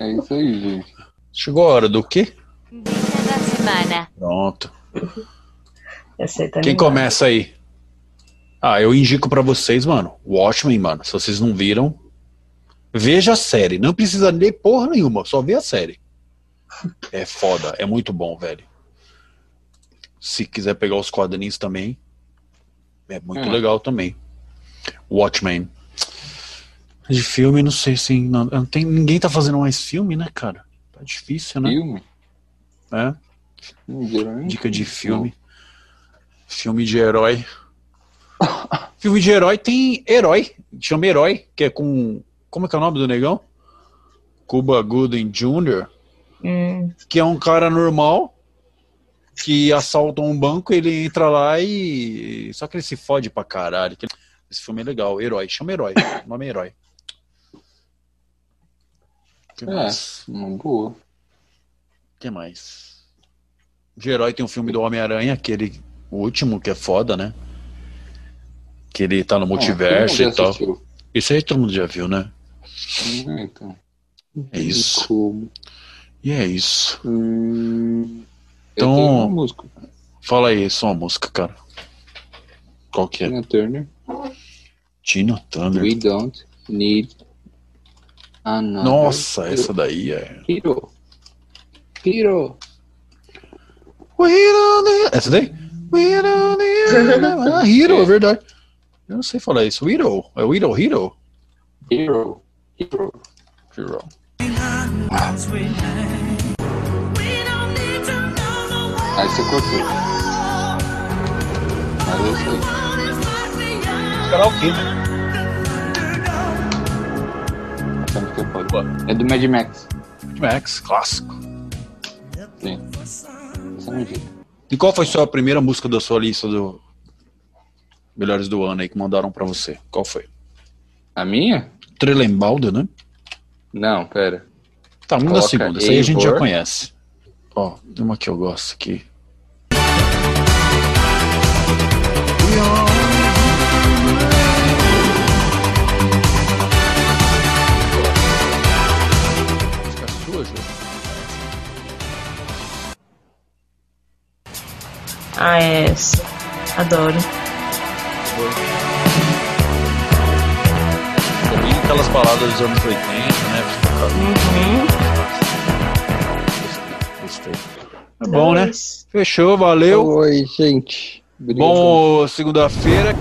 É isso aí, gente. Chegou a hora do quê? Dica da semana. Pronto. Essa aí tá Quem começa aí? Ah, eu indico pra vocês, mano. Watchmen, mano. Se vocês não viram, veja a série. Não precisa ler porra nenhuma, só vê a série. É foda, é muito bom, velho. Se quiser pegar os quadrinhos também, é muito Hum. legal também. Watchmen. De filme, não sei se não, não tem ninguém tá fazendo mais filme, né, cara? Tá difícil, né? Filme? É. Geralmente Dica de filme. Filme de herói. filme de herói tem herói. Chama Herói, que é com. Como é que é o nome do negão? Cuba Gooding Jr., Hum, que é um cara normal que assalta um banco, ele entra lá e. Só que ele se fode pra caralho. que- Esse filme é legal, Herói. Chama Herói. O nome é Herói. O que É, mais? uma boa. O que mais? De herói tem um filme do Homem-Aranha, aquele o último, que é foda, né? Que ele tá no multiverso Ah, todo mundo e tal. assistiu. Isso aí todo mundo já viu, né? Hum, Então. É isso. Como? E é isso. Hum, Então-. Fala aí, só uma música, cara. Qual que é? Tina Turner. Tina Turner. We don't need another Nossa, essa daí é. hero. Hero. We don't need- Essa daí? We don't need- Ah, Hero, é verdade. Eu não sei falar isso. Hero. É o Hero, Hero? Hero. Hero. Hero. Aí você cortou. Mas é isso aí. Karaokê. Música é. É do Mad Max. Max, clássico. Sim. Essa é a. E qual foi sua primeira música da sua lista do Melhores do Ano aí que mandaram pra você? Qual foi? A minha? Trelembalda, né? Não, pera. Tá, manda a segunda. Essa aí a gente já conhece. Ó, tem uma que eu gosto aqui. Ah, é essa. Adoro. Também aquelas baladas dos anos 80, né? Uhum. Gostei. É bom, né? Fechou, valeu. Oi, gente. Obrigado. Bom segunda-feira.